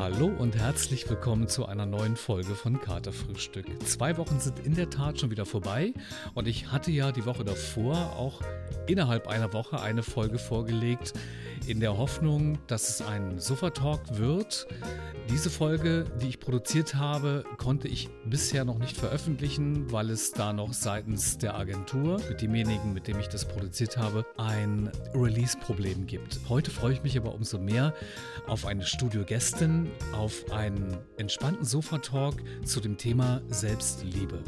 Hallo und herzlich willkommen zu einer neuen Folge von Katerfrühstück. Zwei Wochen sind in der Tat schon wieder vorbei und ich hatte ja die Woche davor auch innerhalb einer Woche eine Folge vorgelegt, in der Hoffnung, dass es ein Sofa-Talk wird. Diese Folge, die ich produziert habe, konnte ich bisher noch nicht veröffentlichen, weil es da noch seitens der Agentur, mit demjenigen, mit dem ich das produziert habe, ein Release-Problem gibt. Heute freue ich mich aber umso mehr auf eine Studiogästin, auf einen entspannten Sofa-Talk zu dem Thema Selbstliebe.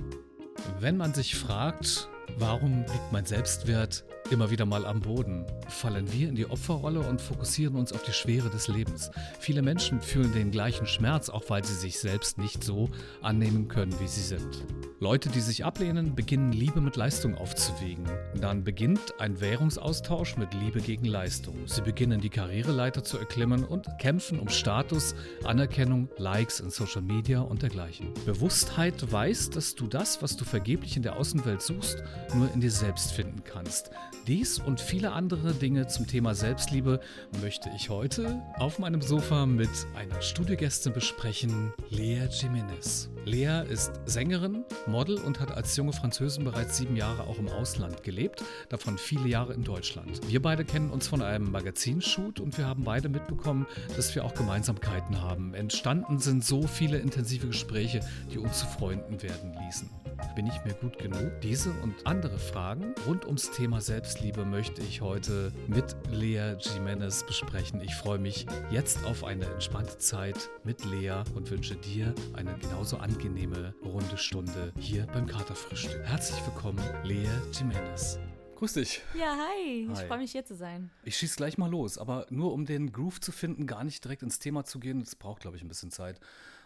Wenn man sich fragt, warum liegt mein Selbstwert immer wieder mal am Boden, fallen wir in die Opferrolle und fokussieren uns auf die Schwere des Lebens. Viele Menschen fühlen den gleichen Schmerz, auch weil sie sich selbst nicht so annehmen können, wie sie sind. Leute, die sich ablehnen, beginnen Liebe mit Leistung aufzuwiegen. Dann beginnt ein Währungsaustausch mit Liebe gegen Leistung. Sie beginnen die Karriereleiter zu erklimmen und kämpfen um Status, Anerkennung, Likes in Social Media und dergleichen. Bewusstheit weiß, dass du das, was du vergeblich in der Außenwelt suchst, nur in dir selbst finden kannst. Dies und viele andere Dinge zum Thema Selbstliebe möchte ich heute auf meinem Sofa mit einer Studiogästin besprechen, Lea Jimenez. Lea ist Sängerin, Model und hat als junge Französin bereits sieben Jahre auch im Ausland gelebt, davon viele Jahre in Deutschland. Wir beide kennen uns von einem Magazinshoot und wir haben beide mitbekommen, dass wir auch Gemeinsamkeiten haben. Entstanden sind so viele intensive Gespräche, die uns zu Freunden werden ließen. Bin ich mir gut genug? Diese und andere Fragen rund ums Thema Selbstliebe möchte ich heute mit Lea Jimenez besprechen. Ich freue mich jetzt auf eine entspannte Zeit mit Lea und wünsche dir eine genauso angenehme runde Stunde hier beim Katerfrühstück. Herzlich willkommen, Lea Jimenez. Grüß dich. Ja, hi. Ich freue mich hier zu sein. Ich schieße gleich mal los, aber nur um den Groove zu finden, gar nicht direkt ins Thema zu gehen. Das braucht, glaube ich, ein bisschen Zeit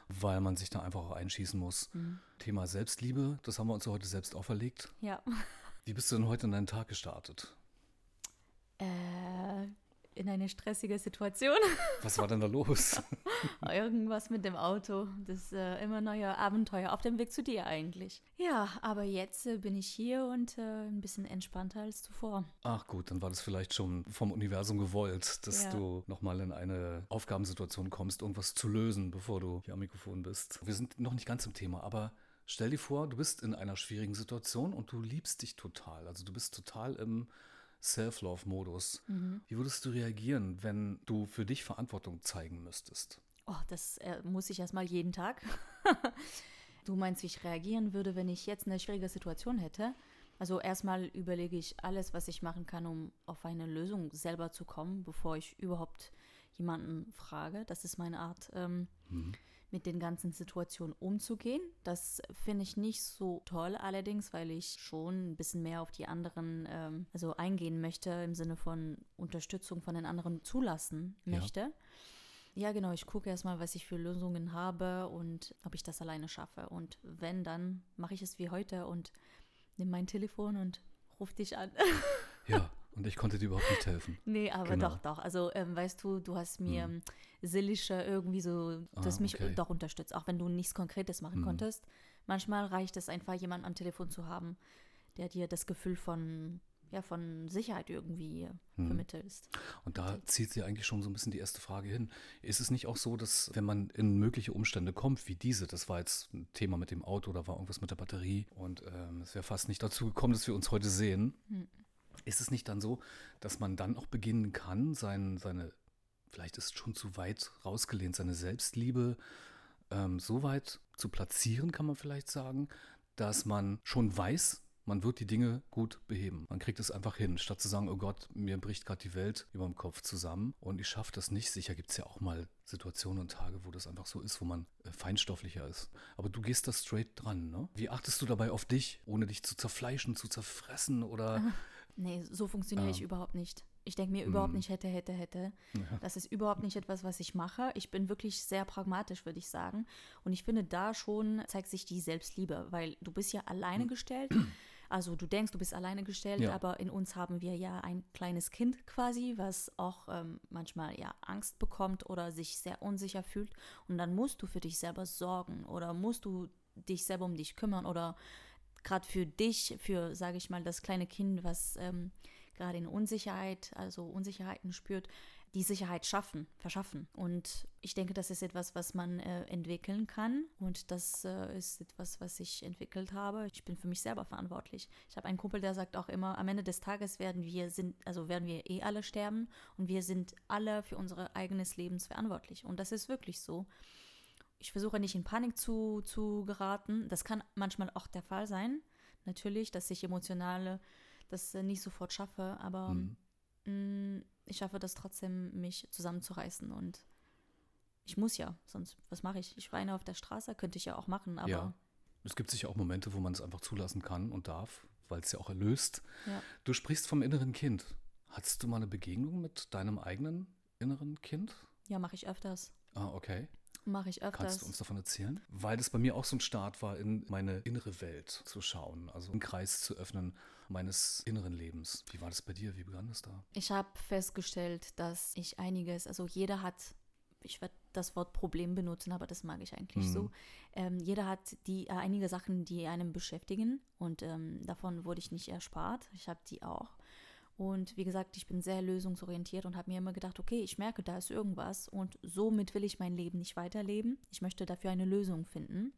weil man sich da einfach auch einschießen muss. Mhm. Thema Selbstliebe, das haben wir uns heute selbst auferlegt. Ja. Wie bist du denn heute in deinen Tag gestartet? Äh, in eine stressige Situation. Was war denn da los? Irgendwas mit dem Auto. Das äh, immer neue Abenteuer auf dem Weg zu dir eigentlich. Ja, aber jetzt äh, bin ich hier und äh, ein bisschen entspannter als zuvor. Ach gut, dann war das vielleicht schon vom Universum gewollt, dass ja. du nochmal in eine Aufgabensituation kommst, irgendwas zu lösen, bevor du hier am Mikrofon bist. Wir sind noch nicht ganz im Thema, aber stell dir vor, du bist in einer schwierigen Situation und du liebst dich total. Also du bist total im Self-Love-Modus. Mhm. Wie würdest du reagieren, wenn du für dich Verantwortung zeigen müsstest? Oh, das äh, muss ich erstmal jeden Tag. du meinst, wie ich reagieren würde, wenn ich jetzt eine schwierige Situation hätte? Also erstmal überlege ich alles, was ich machen kann, um auf eine Lösung selber zu kommen, bevor ich überhaupt jemanden frage. Das ist meine Art. Ähm, mhm mit den ganzen Situationen umzugehen. Das finde ich nicht so toll allerdings, weil ich schon ein bisschen mehr auf die anderen ähm, also eingehen möchte im Sinne von Unterstützung von den anderen zulassen möchte. Ja. Ja, genau. Ich gucke erstmal, was ich für Lösungen habe und ob ich das alleine schaffe. Und wenn, dann mache ich es wie heute und nehme mein Telefon und rufe dich an. Ja, und ich konnte dir überhaupt nicht helfen. Nee, aber genau. doch, doch. Also, ähm, weißt du, du hast mir hm. seelischer irgendwie so, du ah, hast mich okay. doch unterstützt, auch wenn du nichts Konkretes machen hm. konntest. Manchmal reicht es einfach, jemanden am Telefon zu haben, der dir das Gefühl von ja, von Sicherheit irgendwie hm. vermittelst. Und da zieht sie eigentlich schon so ein bisschen die erste Frage hin. Ist es nicht auch so, dass wenn man in mögliche Umstände kommt, wie diese, das war jetzt ein Thema mit dem Auto, da war irgendwas mit der Batterie und ähm, es wäre fast nicht dazu gekommen, dass wir uns heute sehen. Hm. Ist es nicht dann so, dass man dann auch beginnen kann, sein, seine, vielleicht ist schon zu weit rausgelehnt, seine Selbstliebe ähm, so weit zu platzieren, kann man vielleicht sagen, dass man schon weiß, man wird die Dinge gut beheben. Man kriegt es einfach hin, statt zu sagen, oh Gott, mir bricht gerade die Welt über dem Kopf zusammen und ich schaffe das nicht. Sicher gibt es ja auch mal Situationen und Tage, wo das einfach so ist, wo man äh, feinstofflicher ist. Aber du gehst da straight dran, ne? Wie achtest du dabei auf dich, ohne dich zu zerfleischen, zu zerfressen oder Nee, so funktioniere ich überhaupt nicht. Ich denke mir überhaupt mhm. nicht hätte, hätte, hätte. Ja. Das ist überhaupt nicht etwas, was ich mache. Ich bin wirklich sehr pragmatisch, würde ich sagen. Und ich finde, da schon zeigt sich die Selbstliebe, weil du bist ja alleine mhm. gestellt. Also du denkst, du bist alleine gestellt, ja. aber in uns haben wir ja ein kleines Kind quasi, was auch ähm, manchmal ja Angst bekommt oder sich sehr unsicher fühlt. Und dann musst du für dich selber sorgen oder musst du dich selber um dich kümmern oder gerade für dich, für, sage ich mal, das kleine Kind, was ähm, gerade in Unsicherheit, also Unsicherheiten spürt, die Sicherheit schaffen, verschaffen. Und ich denke, das ist etwas, was man äh, entwickeln kann. Und das äh, ist etwas, was ich entwickelt habe. Ich bin für mich selber verantwortlich. Ich habe einen Kumpel, der sagt auch immer, am Ende des Tages werden wir sind, also werden wir eh alle sterben und wir sind alle für unser eigenes Leben verantwortlich. Und das ist wirklich so. Ich versuche nicht in Panik zu, zu geraten. Das kann manchmal auch der Fall sein. Natürlich, dass ich emotionale das äh, nicht sofort schaffe, aber mhm. mh, ich schaffe das trotzdem, mich zusammenzureißen und ich muss ja, sonst was mache ich? Ich weine auf der Straße, könnte ich ja auch machen, aber. Ja. Es gibt sicher auch Momente, wo man es einfach zulassen kann und darf, weil es ja auch erlöst. Ja. Du sprichst vom inneren Kind. Hattest du mal eine Begegnung mit deinem eigenen inneren Kind? Ja, mache ich öfters. Ah, okay. Mache ich öfters. Kannst du uns davon erzählen? Weil das bei mir auch so ein Start war, in meine innere Welt zu schauen, also einen Kreis zu öffnen meines inneren Lebens. Wie war das bei dir? Wie begann das da? Ich habe festgestellt, dass ich einiges, also jeder hat, ich werde das Wort Problem benutzen, aber das mag ich eigentlich mhm. so. Ähm, jeder hat die äh, einige Sachen, die einem beschäftigen und ähm, davon wurde ich nicht erspart. Ich habe die auch. Und wie gesagt, ich bin sehr lösungsorientiert und habe mir immer gedacht, okay, ich merke, da ist irgendwas und somit will ich mein Leben nicht weiterleben. Ich möchte dafür eine Lösung finden.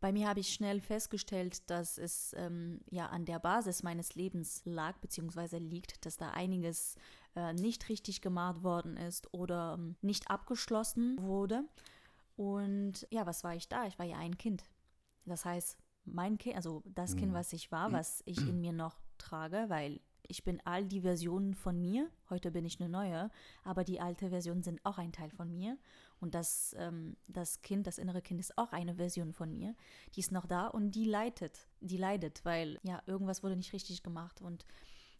Bei mir habe ich schnell festgestellt, dass es ähm, ja an der Basis meines Lebens lag, beziehungsweise liegt, dass da einiges äh, nicht richtig gemacht worden ist oder ähm, nicht abgeschlossen wurde. Und ja, was war ich da? Ich war ja ein Kind. Das heißt, mein Kind, also das Kind, mhm. was ich war, was ich in mir noch trage, weil ich bin all die Versionen von mir. Heute bin ich eine neue, aber die alte Version sind auch ein Teil von mir. Und das, ähm, das Kind, das innere Kind ist auch eine Version von mir. Die ist noch da und die leidet. Die leidet, weil ja, irgendwas wurde nicht richtig gemacht. Und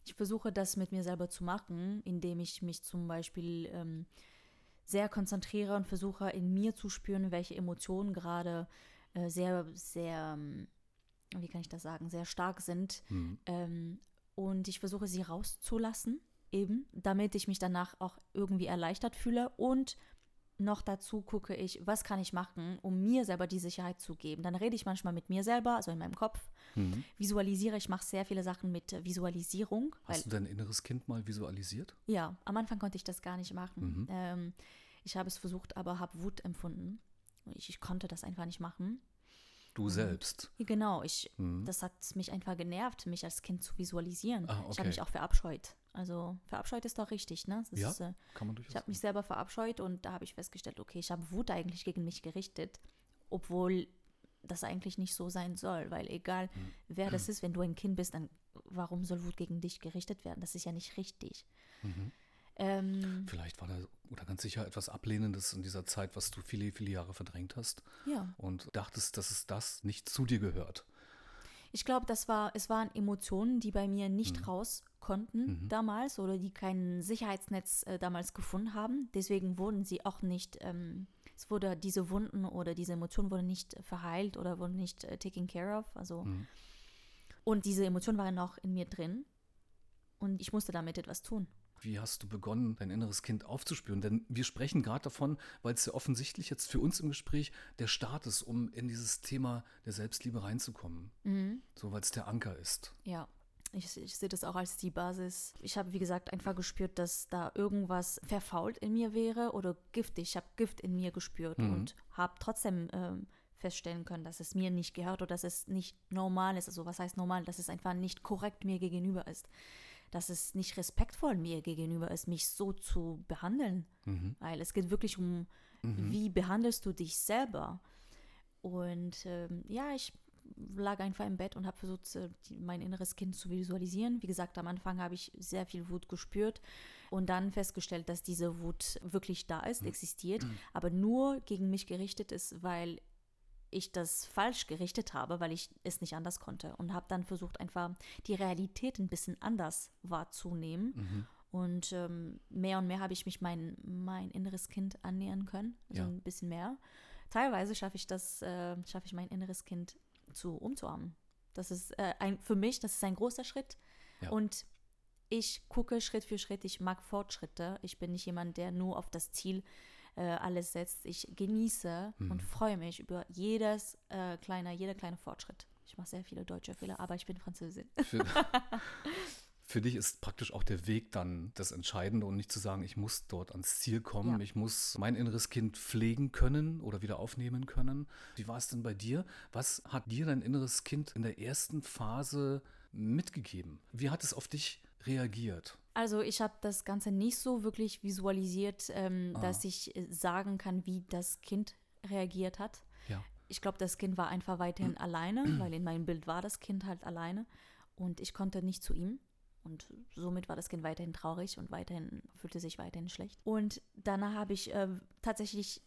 ich versuche das mit mir selber zu machen, indem ich mich zum Beispiel ähm, sehr konzentriere und versuche in mir zu spüren, welche Emotionen gerade äh, sehr, sehr, ähm, wie kann ich das sagen, sehr stark sind. Mhm. Ähm, und ich versuche sie rauszulassen, eben, damit ich mich danach auch irgendwie erleichtert fühle und noch dazu gucke ich, was kann ich machen, um mir selber die Sicherheit zu geben. Dann rede ich manchmal mit mir selber, also in meinem Kopf, mhm. visualisiere, ich mache sehr viele Sachen mit Visualisierung. Hast du dein inneres Kind mal visualisiert? Ja, am Anfang konnte ich das gar nicht machen. Mhm. Ähm, ich habe es versucht, aber habe Wut empfunden. Ich, ich konnte das einfach nicht machen. Du selbst. Genau, ich, mhm. das hat mich einfach genervt, mich als Kind zu visualisieren. Ah, okay. Ich habe mich auch verabscheut. Also verabscheut ist doch richtig, ne? Das ja, ist, äh, kann man durchaus. Ich habe mich selber verabscheut und da habe ich festgestellt, okay, ich habe Wut eigentlich gegen mich gerichtet, obwohl das eigentlich nicht so sein soll, weil egal mhm. wer das ist, wenn du ein Kind bist, dann warum soll Wut gegen dich gerichtet werden? Das ist ja nicht richtig. Mhm. Ähm, Vielleicht war da oder ganz sicher etwas Ablehnendes in dieser Zeit, was du viele, viele Jahre verdrängt hast. Ja. Und dachtest, dass es das nicht zu dir gehört. Ich glaube, das war, es waren Emotionen, die bei mir nicht mhm. raus konnten mhm. damals oder die kein Sicherheitsnetz äh, damals gefunden haben. Deswegen wurden sie auch nicht, ähm, es wurde diese Wunden oder diese Emotionen wurden nicht verheilt oder wurden nicht äh, taken care of. Also mhm. und diese Emotionen waren noch in mir drin und ich musste damit etwas tun. Wie hast du begonnen, dein inneres Kind aufzuspüren? Denn wir sprechen gerade davon, weil es ja offensichtlich jetzt für uns im Gespräch der Start ist, um in dieses Thema der Selbstliebe reinzukommen. Mhm. So, weil es der Anker ist. Ja. Ich, ich, sehe das auch als die Basis. Ich habe, wie gesagt, einfach gespürt, dass da irgendwas verfault in mir wäre oder giftig. Ich habe Gift in mir gespürt mhm. und habe trotzdem ähm, feststellen können, dass es mir nicht gehört oder dass es nicht normal ist. Also was heißt normal? Dass es einfach nicht korrekt mir gegenüber ist dass es nicht respektvoll mir gegenüber ist, mich so zu behandeln. Mhm. Weil es geht wirklich um, mhm. wie behandelst du dich selber. Und ähm, ja, ich lag einfach im Bett und habe versucht, äh, mein inneres Kind zu visualisieren. Wie gesagt, am Anfang habe ich sehr viel Wut gespürt und dann festgestellt, dass diese Wut wirklich da ist, mhm. existiert, mhm. aber nur gegen mich gerichtet ist, weil ich das falsch gerichtet habe, weil ich es nicht anders konnte und habe dann versucht, einfach die Realität ein bisschen anders wahrzunehmen. Mhm. Und ähm, mehr und mehr habe ich mich mein, mein inneres Kind annähern können, also ja. ein bisschen mehr. Teilweise schaffe ich das, äh, schaffe ich mein inneres Kind zu umzuarmen. Das ist äh, ein, für mich, das ist ein großer Schritt. Ja. Und ich gucke Schritt für Schritt, ich mag Fortschritte. Ich bin nicht jemand, der nur auf das Ziel äh, alles setzt. Ich genieße mhm. und freue mich über jedes äh, kleine, jeder kleine Fortschritt. Ich mache sehr viele deutsche Fehler, aber ich bin Französin. Für, für dich ist praktisch auch der Weg dann das Entscheidende und nicht zu sagen, ich muss dort ans Ziel kommen, ja. ich muss mein inneres Kind pflegen können oder wieder aufnehmen können. Wie war es denn bei dir? Was hat dir dein inneres Kind in der ersten Phase mitgegeben? Wie hat es auf dich reagiert? Also ich habe das Ganze nicht so wirklich visualisiert, ähm, ah. dass ich äh, sagen kann, wie das Kind reagiert hat. Ja. Ich glaube, das Kind war einfach weiterhin alleine, weil in meinem Bild war das Kind halt alleine und ich konnte nicht zu ihm. Und somit war das Kind weiterhin traurig und weiterhin fühlte sich weiterhin schlecht. Und danach habe ich äh, tatsächlich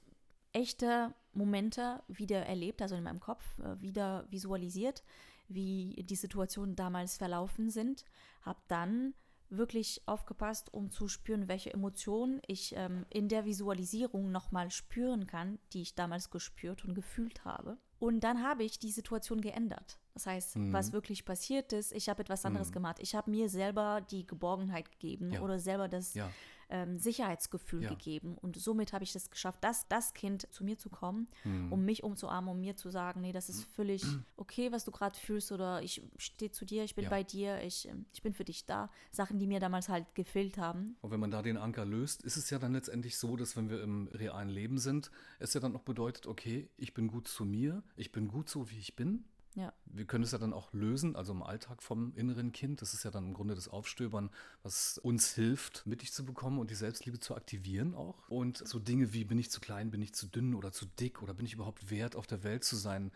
echte Momente wieder erlebt, also in meinem Kopf äh, wieder visualisiert, wie die Situationen damals verlaufen sind. Habe dann wirklich aufgepasst, um zu spüren, welche Emotionen ich ähm, in der Visualisierung nochmal spüren kann, die ich damals gespürt und gefühlt habe. Und dann habe ich die Situation geändert. Das heißt, mhm. was wirklich passiert ist, ich habe etwas anderes mhm. gemacht. Ich habe mir selber die Geborgenheit gegeben ja. oder selber das ja ähm, Sicherheitsgefühl ja. gegeben. Und somit habe ich es geschafft, dass das Kind zu mir zu kommen, mhm. um mich umzuarmen, um mir zu sagen, nee, das ist völlig okay, was du gerade fühlst oder ich stehe zu dir, ich bin bei dir, ich, ähm, ich bin für dich da. Sachen, die mir damals halt gefehlt haben. Und wenn man da den Anker löst, ist es ja dann letztendlich so, dass wenn wir im realen Leben sind, es ja dann auch bedeutet, okay, ich bin gut zu mir, ich bin gut so, wie ich bin. Ja. Wir können es ja dann auch lösen, also im Alltag vom inneren Kind. Das ist ja dann im Grunde das Aufstöbern, was uns hilft, mittig zu bekommen und die Selbstliebe zu aktivieren auch. Und so Dinge wie, bin ich zu klein, bin ich zu dünn oder zu dick oder bin ich überhaupt wert, auf der Welt zu sein,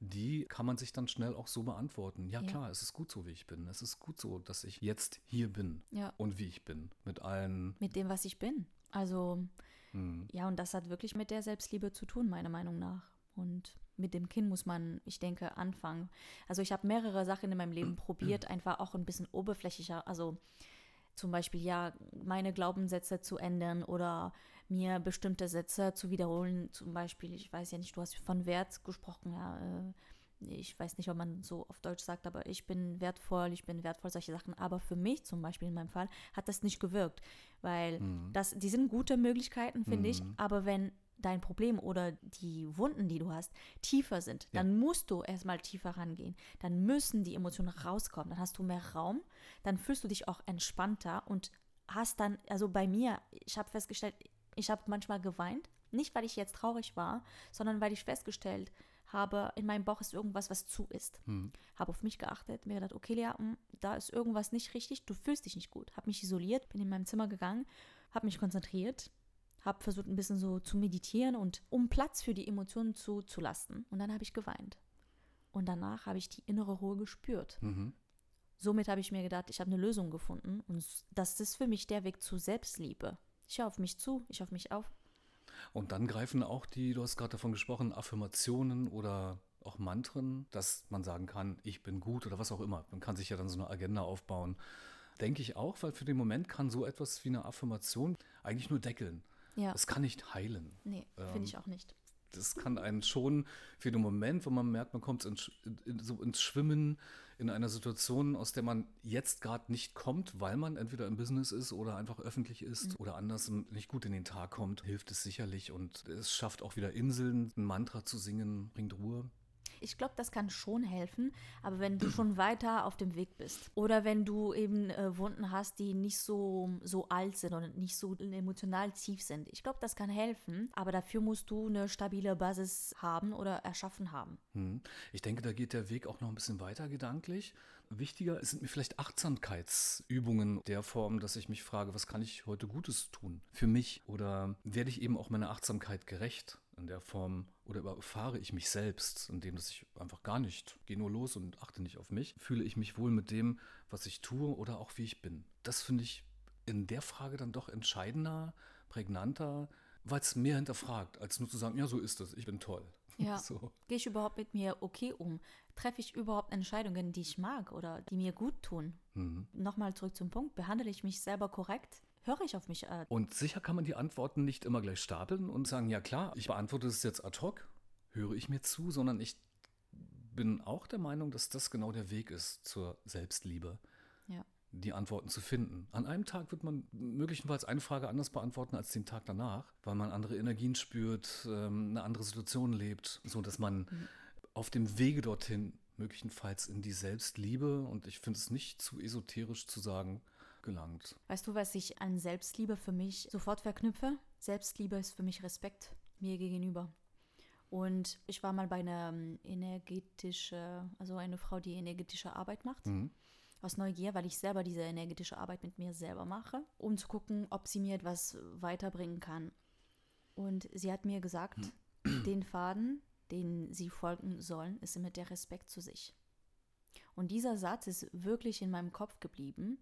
die kann man sich dann schnell auch so beantworten. Ja, ja, klar, es ist gut so, wie ich bin. Es ist gut so, dass ich jetzt hier bin ja. und wie ich bin. Mit allen. Mit dem, was ich bin. Also, hm. ja, und das hat wirklich mit der Selbstliebe zu tun, meiner Meinung nach. Und mit dem Kind muss man, ich denke, anfangen. Also ich habe mehrere Sachen in meinem Leben probiert, einfach auch ein bisschen oberflächlicher, also zum Beispiel ja meine Glaubenssätze zu ändern oder mir bestimmte Sätze zu wiederholen. Zum Beispiel, ich weiß ja nicht, du hast von Wert gesprochen, ja. Äh, ich weiß nicht, ob man so auf Deutsch sagt, aber ich bin wertvoll, ich bin wertvoll, solche Sachen. Aber für mich zum Beispiel in meinem Fall hat das nicht gewirkt, weil mhm. das, die sind gute Möglichkeiten, finde mhm. ich. Aber wenn dein Problem oder die Wunden, die du hast, tiefer sind, ja. dann musst du erstmal tiefer rangehen. Dann müssen die Emotionen rauskommen. Dann hast du mehr Raum, dann fühlst du dich auch entspannter und hast dann, also bei mir, ich habe festgestellt, ich habe manchmal geweint, nicht weil ich jetzt traurig war, sondern weil ich festgestellt habe, in meinem Bauch ist irgendwas, was zu ist. Hm. Habe auf mich geachtet, mir gedacht, okay, Lea, hm, da ist irgendwas nicht richtig, du fühlst dich nicht gut. Habe mich isoliert, bin in meinem Zimmer gegangen, habe mich konzentriert, habe versucht ein bisschen so zu meditieren und um Platz für die Emotionen zuzulassen. Und dann habe ich geweint. Und danach habe ich die innere Ruhe gespürt. Mhm. Somit habe ich mir gedacht, ich habe eine Lösung gefunden und das ist für mich der Weg zu Selbstliebe. Ich höre auf mich zu, ich höre auf mich auf. Und dann greifen auch die, du hast gerade davon gesprochen, Affirmationen oder auch Mantren, dass man sagen kann, ich bin gut oder was auch immer. Man kann sich ja dann so eine Agenda aufbauen. Denke ich auch, weil für den Moment kann so etwas wie eine Affirmation eigentlich nur deckeln. Ja. Das kann nicht heilen. Nee, ähm, finde ich auch nicht. Das kann einen schon für den Moment, wo man merkt, man kommt in, in, so ins Schwimmen in einer Situation, aus der man jetzt gerade nicht kommt, weil man entweder im Business ist oder einfach öffentlich ist mhm. oder anders nicht gut in den Tag kommt, hilft es sicherlich und es schafft auch wieder Inseln, ein Mantra zu singen, bringt Ruhe. Ich glaube, das kann schon helfen, aber wenn du schon weiter auf dem Weg bist oder wenn du eben äh, Wunden hast, die nicht so, so alt sind und nicht so emotional tief sind, ich glaube, das kann helfen, aber dafür musst du eine stabile Basis haben oder erschaffen haben. Hm. Ich denke, da geht der Weg auch noch ein bisschen weiter gedanklich. Wichtiger sind mir vielleicht Achtsamkeitsübungen der Form, dass ich mich frage, was kann ich heute Gutes tun für mich oder werde ich eben auch meiner Achtsamkeit gerecht? In der Form oder überfahre ich mich selbst, indem dass ich einfach gar nicht, gehe nur los und achte nicht auf mich, fühle ich mich wohl mit dem, was ich tue oder auch wie ich bin. Das finde ich in der Frage dann doch entscheidender, prägnanter, weil es mehr hinterfragt, als nur zu sagen, ja, so ist es, ich bin toll. Ja. So. Gehe ich überhaupt mit mir okay um? Treffe ich überhaupt Entscheidungen, die ich mag oder die mir gut tun? Mhm. Nochmal zurück zum Punkt, behandle ich mich selber korrekt? Höre ich auf mich. Äh und sicher kann man die Antworten nicht immer gleich stapeln und sagen, ja klar, ich beantworte es jetzt ad hoc, höre ich mir zu, sondern ich bin auch der Meinung, dass das genau der Weg ist zur Selbstliebe. Ja. Die Antworten zu finden. An einem Tag wird man möglicherweise eine Frage anders beantworten als den Tag danach, weil man andere Energien spürt, ähm, eine andere Situation lebt, so dass man mhm. auf dem Wege dorthin möglicherweise in die Selbstliebe, und ich finde es nicht zu esoterisch zu sagen, gelangt. Weißt du, was ich an Selbstliebe für mich sofort verknüpfe? Selbstliebe ist für mich Respekt mir gegenüber. Und ich war mal bei einer ähm, energetische, also eine Frau, die energetische Arbeit macht. Mhm. Aus Neugier, weil ich selber diese energetische Arbeit mit mir selber mache, um zu gucken, ob sie mir etwas weiterbringen kann. Und sie hat mir gesagt, mhm. den Faden, den sie folgen sollen, ist immer der Respekt zu sich. Und dieser Satz ist wirklich in meinem Kopf geblieben,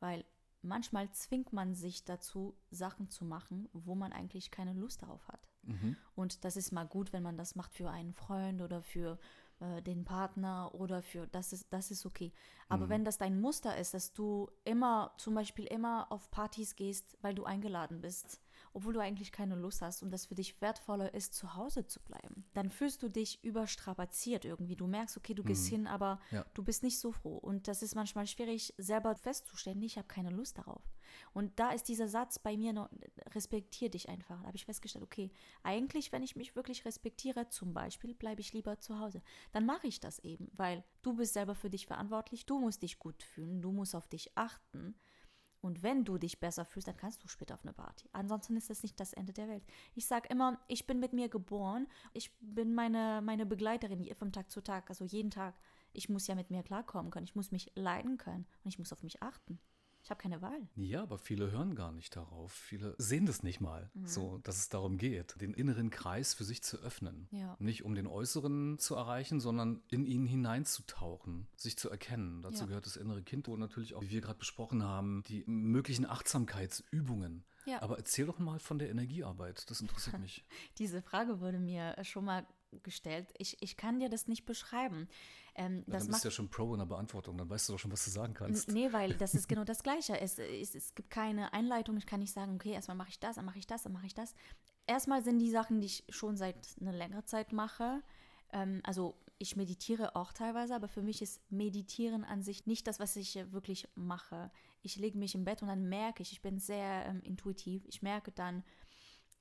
weil manchmal zwingt man sich dazu, Sachen zu machen, wo man eigentlich keine Lust darauf hat. Mhm. Und das ist mal gut, wenn man das macht für einen Freund oder für äh, den Partner oder für das ist das ist okay. Aber mhm. wenn das dein Muster ist, dass du immer zum Beispiel immer auf Partys gehst, weil du eingeladen bist, obwohl du eigentlich keine Lust hast und das für dich wertvoller ist, zu Hause zu bleiben. Dann fühlst du dich überstrapaziert irgendwie. Du merkst, okay, du gehst mhm. hin, aber ja. du bist nicht so froh. Und das ist manchmal schwierig, selber festzustellen, ich habe keine Lust darauf. Und da ist dieser Satz bei mir noch, respektier dich einfach. Da habe ich festgestellt, okay, eigentlich, wenn ich mich wirklich respektiere, zum Beispiel, bleibe ich lieber zu Hause. Dann mache ich das eben, weil du bist selber für dich verantwortlich, du musst dich gut fühlen, du musst auf dich achten. Und wenn du dich besser fühlst, dann kannst du später auf eine Party. Ansonsten ist das nicht das Ende der Welt. Ich sage immer, ich bin mit mir geboren. Ich bin meine, meine Begleiterin vom Tag zu Tag, also jeden Tag. Ich muss ja mit mir klarkommen können. Ich muss mich leiden können und ich muss auf mich achten. Ich habe keine Wahl. Ja, aber viele hören gar nicht darauf. Viele sehen das nicht mal, mhm. so, dass es darum geht, den inneren Kreis für sich zu öffnen. Ja. Nicht um den äußeren zu erreichen, sondern in ihn hineinzutauchen, sich zu erkennen. Dazu ja. gehört das innere Kind und natürlich auch, wie wir gerade besprochen haben, die möglichen Achtsamkeitsübungen. Ja. Aber erzähl doch mal von der Energiearbeit. Das interessiert mich. Diese Frage wurde mir schon mal gestellt. Ich, ich kann dir das nicht beschreiben. Ähm, ja, dann bist du ja schon Pro in der Beantwortung, dann weißt du doch schon, was du sagen kannst. Nee, weil das ist genau das Gleiche. Es, es, es gibt keine Einleitung. Ich kann nicht sagen, okay, erstmal mache ich das, dann mache ich das, dann mache ich das. Erstmal sind die Sachen, die ich schon seit einer längeren Zeit mache. Ähm, also ich meditiere auch teilweise, aber für mich ist Meditieren an sich nicht das, was ich wirklich mache. Ich lege mich im Bett und dann merke ich, ich bin sehr ähm, intuitiv. Ich merke dann,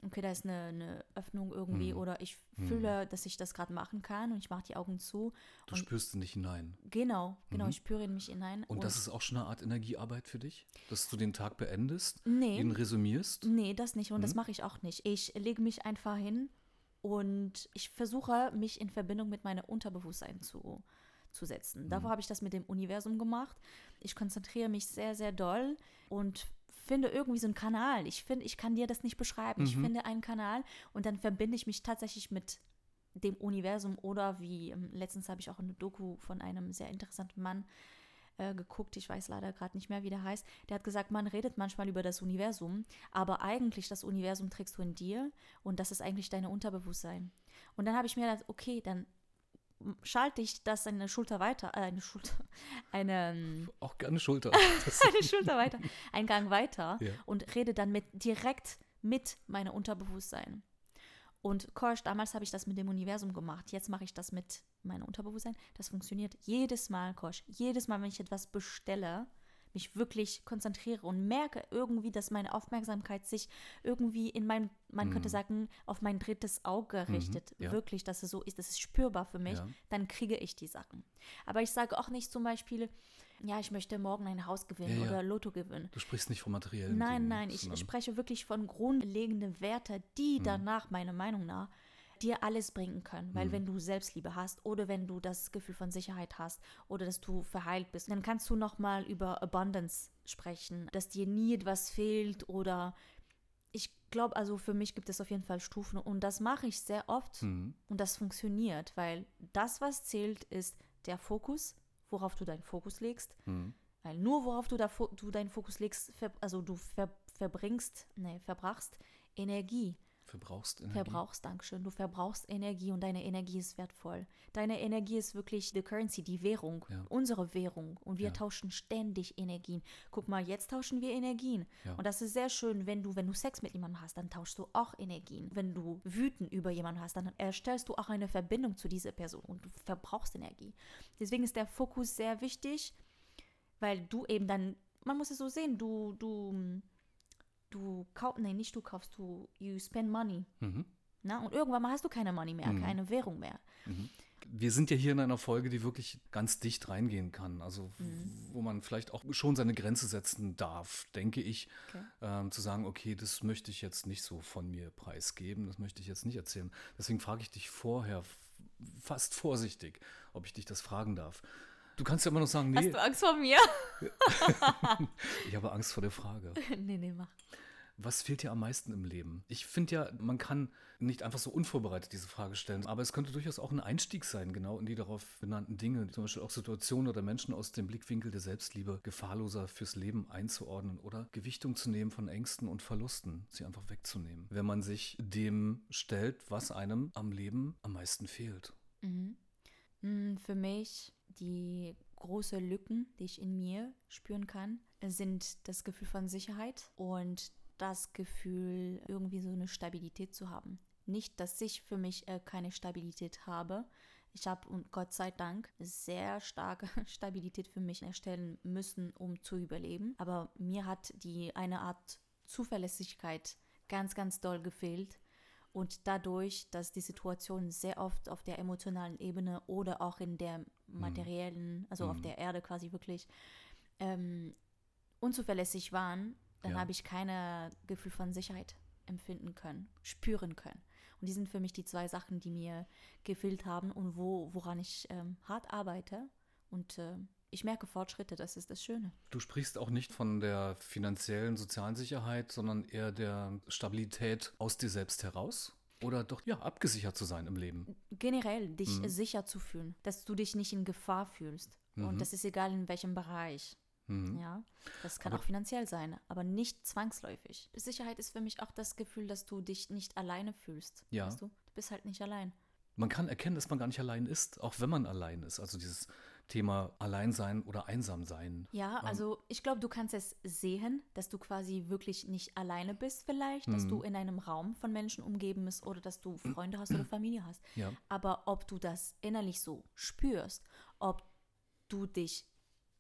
okay, da ist eine, eine Öffnung irgendwie hm. oder ich fühle, hm. dass ich das gerade machen kann und ich mache die Augen zu. Du spürst in dich hinein. Genau, genau, mhm. ich spüre in mich hinein. Und, und, das ist auch schon eine Art Energiearbeit für dich? Dass du den Tag beendest, nee, ihn resümierst? Nee, das nicht und mhm. das mache ich auch nicht. Ich lege mich einfach hin und ich versuche, mich in Verbindung mit meinem Unterbewusstsein zu, zu setzen. Davor mhm. habe ich das mit dem Universum gemacht. Ich konzentriere mich sehr, sehr doll und finde irgendwie so einen Kanal. Ich finde, ich kann dir das nicht beschreiben. Mhm. Ich finde einen Kanal und dann verbinde ich mich tatsächlich mit dem Universum oder wie ähm, letztens habe ich auch eine Doku von einem sehr interessanten Mann äh, geguckt, ich weiß leider gerade nicht mehr, wie der heißt. Der hat gesagt, man redet manchmal über das Universum, aber eigentlich das Universum trägst du in dir und das ist eigentlich dein Unterbewusstsein. Und dann habe ich mir gedacht, okay, dann schalte ich das eine Schulter weiter, äh, eine Schulter, eine ähm, auch gerne Schulter, eine Schulter weiter, einen Gang weiter ja. und rede dann mit direkt mit meinem Unterbewusstsein. Und Korsch, damals habe ich das mit dem Universum gemacht. Jetzt mache ich das mit meinem Unterbewusstsein. Das funktioniert jedes Mal, Korsch. Jedes Mal, wenn ich etwas bestelle, mich wirklich konzentriere und merke irgendwie, dass meine Aufmerksamkeit sich irgendwie in mein, man mhm. könnte sagen, auf mein drittes Auge mhm, richtet. Mhm, ja. Wirklich, dass es so ist, das ist spürbar für mich, ja. dann kriege ich die Sachen. Aber ich sage auch nicht zum Beispiel, ja, ich möchte morgen ein Haus gewinnen ja, oder Lotto gewinnen. Du sprichst nicht vom materiellen. Nein, Dingen, nein, ich, ich, spreche wirklich von grundlegenden Werten, die mhm. danach, meiner Meinung nach, dir alles bringen können. Weil mhm. wenn du Selbstliebe hast oder wenn du das Gefühl von Sicherheit hast oder dass du verheilt bist, dann kannst du nochmal über Abundance sprechen, dass dir nie etwas fehlt oder ich glaube, also für mich gibt es auf jeden Fall Stufen und das mache ich sehr oft mhm. und das funktioniert, weil das, was zählt, ist der Fokus, worauf du deinen Fokus legst. Mhm. Weil nur worauf du, da, du deinen Fokus legst, also du ver, verbringst, nee, verbrachst Energie. Verbrauchst Energie. Verbrauchst, Dankeschön. Du verbrauchst Energie und deine Energie ist wertvoll. Deine Energie ist wirklich the currency, die Währung, ja. unsere Währung. Und wir ja. tauschen ständig Energien. Guck mal, jetzt tauschen wir Energien. Ja. Und das ist sehr schön, wenn du, wenn du Sex mit jemandem hast, dann tauschst du auch Energien. Wenn du wütend über jemanden hast, dann erstellst du auch eine Verbindung zu dieser Person und du verbrauchst Energie. Deswegen ist der Fokus sehr wichtig, weil du eben dann, man muss es so sehen, du, du du kaufst, nee, nicht du kaufst, du, you spend money. Mhm. Na, und irgendwann mal hast du keine Money mehr, mhm. keine Währung mehr. Mhm. wir sind ja hier in einer Folge, die wirklich ganz dicht reingehen kann. Also mhm. wo man vielleicht auch schon seine Grenze setzen darf, denke ich, okay. ähm, zu sagen, okay, das möchte ich jetzt nicht so von mir preisgeben, das möchte ich jetzt nicht erzählen. Deswegen frage ich dich vorher fast vorsichtig, ob ich dich das fragen darf. Du kannst ja immer noch sagen, nee. Hast du Angst vor mir? ich habe Angst vor der Frage. nee, nee, mach. Was fehlt dir am meisten im Leben? Ich finde ja, man kann nicht einfach so unvorbereitet diese Frage stellen, aber es könnte durchaus auch ein Einstieg sein, genau in die darauf benannten Dinge, zum Beispiel auch Situationen oder Menschen aus dem Blickwinkel der Selbstliebe gefahrloser fürs Leben einzuordnen oder Gewichtung zu nehmen von Ängsten und Verlusten, sie einfach wegzunehmen, wenn man sich dem stellt, was einem am Leben am meisten fehlt. Mhm. Mm, für mich die große Lücken, die ich in mir spüren kann, sind das Gefühl von Sicherheit und das Gefühl, irgendwie so eine Stabilität zu haben. Nicht, dass ich für mich äh, keine Stabilität habe. Ich habe, und Gott sei Dank, sehr starke Stabilität für mich erstellen müssen, um zu überleben. Aber mir hat die eine Art Zuverlässigkeit ganz, ganz doll gefehlt. Und dadurch, dass die Situation sehr oft auf der emotionalen Ebene oder auch in der mhm. materiellen, also mm. auf mhm. der Erde quasi wirklich ähm, unzuverlässig waren, dann ja. habe ich kein Gefühl von Sicherheit empfinden können, spüren können. Und die sind für mich die zwei Sachen, die mir gefehlt haben und wo, woran ich ähm, hart arbeite. Und äh, ich merke Fortschritte, das ist das Schöne. Du sprichst auch nicht von der finanziellen, sozialen Sicherheit, sondern eher der Stabilität aus dir selbst heraus? Oder doch, ja, abgesichert zu sein im Leben? Generell, dich mhm. sicher zu fühlen, dass du dich nicht in Gefahr fühlst. Mhm. Und das ist egal in welchem Bereich. Mhm. Ja, das kann aber, auch finanziell sein, aber nicht zwangsläufig. Sicherheit ist für mich auch das Gefühl, dass du dich nicht alleine fühlst. Ja. Weißt du? du bist halt nicht allein. Man kann erkennen, dass man gar nicht allein ist, auch wenn man allein ist. Also dieses Thema Alleinsein oder Einsamsein. Ja, also ich glaube, du kannst es sehen, dass du quasi wirklich nicht alleine bist vielleicht, dass du mhm. in einem Raum von Menschen umgeben bist oder dass du Freunde hast oder Familie hast. Ja. Aber ob du das innerlich so spürst, ob du dich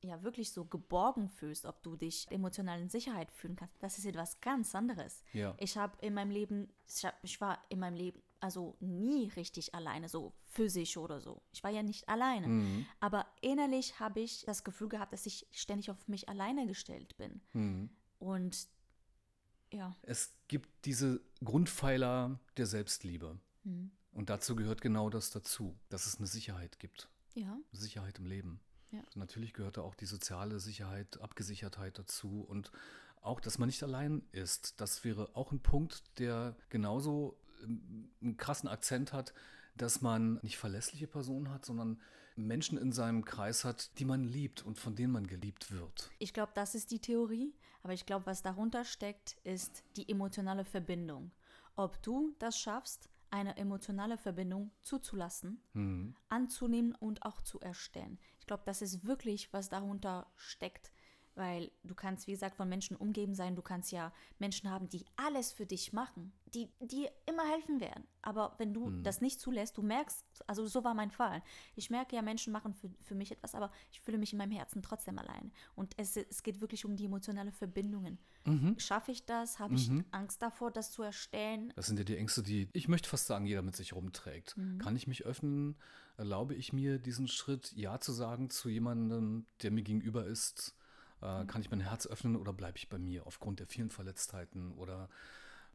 ja wirklich so geborgen fühlst, ob du dich emotional in Sicherheit fühlen kannst, das ist etwas ganz anderes. Ja. Ich habe in meinem Leben, ich, hab, ich war in meinem Leben also nie richtig alleine, so physisch oder so. Ich war ja nicht alleine. Mhm. Aber innerlich habe ich das Gefühl gehabt, dass ich ständig auf mich alleine gestellt bin. Mhm. Und ja. Es gibt diese Grundpfeiler der Selbstliebe. Mhm. Und dazu gehört genau das dazu, dass es eine Sicherheit gibt. Ja. Sicherheit im Leben. Ja. Natürlich gehört da auch die soziale Sicherheit, Abgesichertheit dazu und auch, dass man nicht allein ist. Das wäre auch ein Punkt, der genauso ähm, einen krassen Akzent hat, dass man nicht verlässliche Personen hat, sondern Menschen in seinem Kreis hat, die man liebt und von denen man geliebt wird. Ich glaube, das ist die Theorie, aber ich glaube, was darunter steckt, ist die emotionale Verbindung. Ob du das schaffst, eine emotionale Verbindung zuzulassen, mhm. anzunehmen und auch zu erstellen. Ich glaube, das ist wirklich, was darunter steckt. Weil du kannst, wie gesagt, von Menschen umgeben sein. Du kannst ja Menschen haben, die alles für dich machen, die dir immer helfen werden. Aber wenn du mhm. das nicht zulässt, du merkst, also so war mein Fall. Ich merke ja, Menschen machen für, für mich etwas, aber ich fühle mich in meinem Herzen trotzdem allein. Und es, es geht wirklich um die emotionale Verbindungen. Mhm. Schaffe ich das? Habe ich mhm. Angst davor, das zu erstellen? Das sind ja die Ängste, die, ich möchte fast sagen, jeder mit sich rumträgt. Mhm. Kann ich mich öffnen? Erlaube ich mir diesen Schritt, Ja zu sagen zu jemandem, der mir gegenüber ist? Äh, mhm. kann ich mein Herz öffnen oder bleibe ich bei mir aufgrund der vielen Verletztheiten oder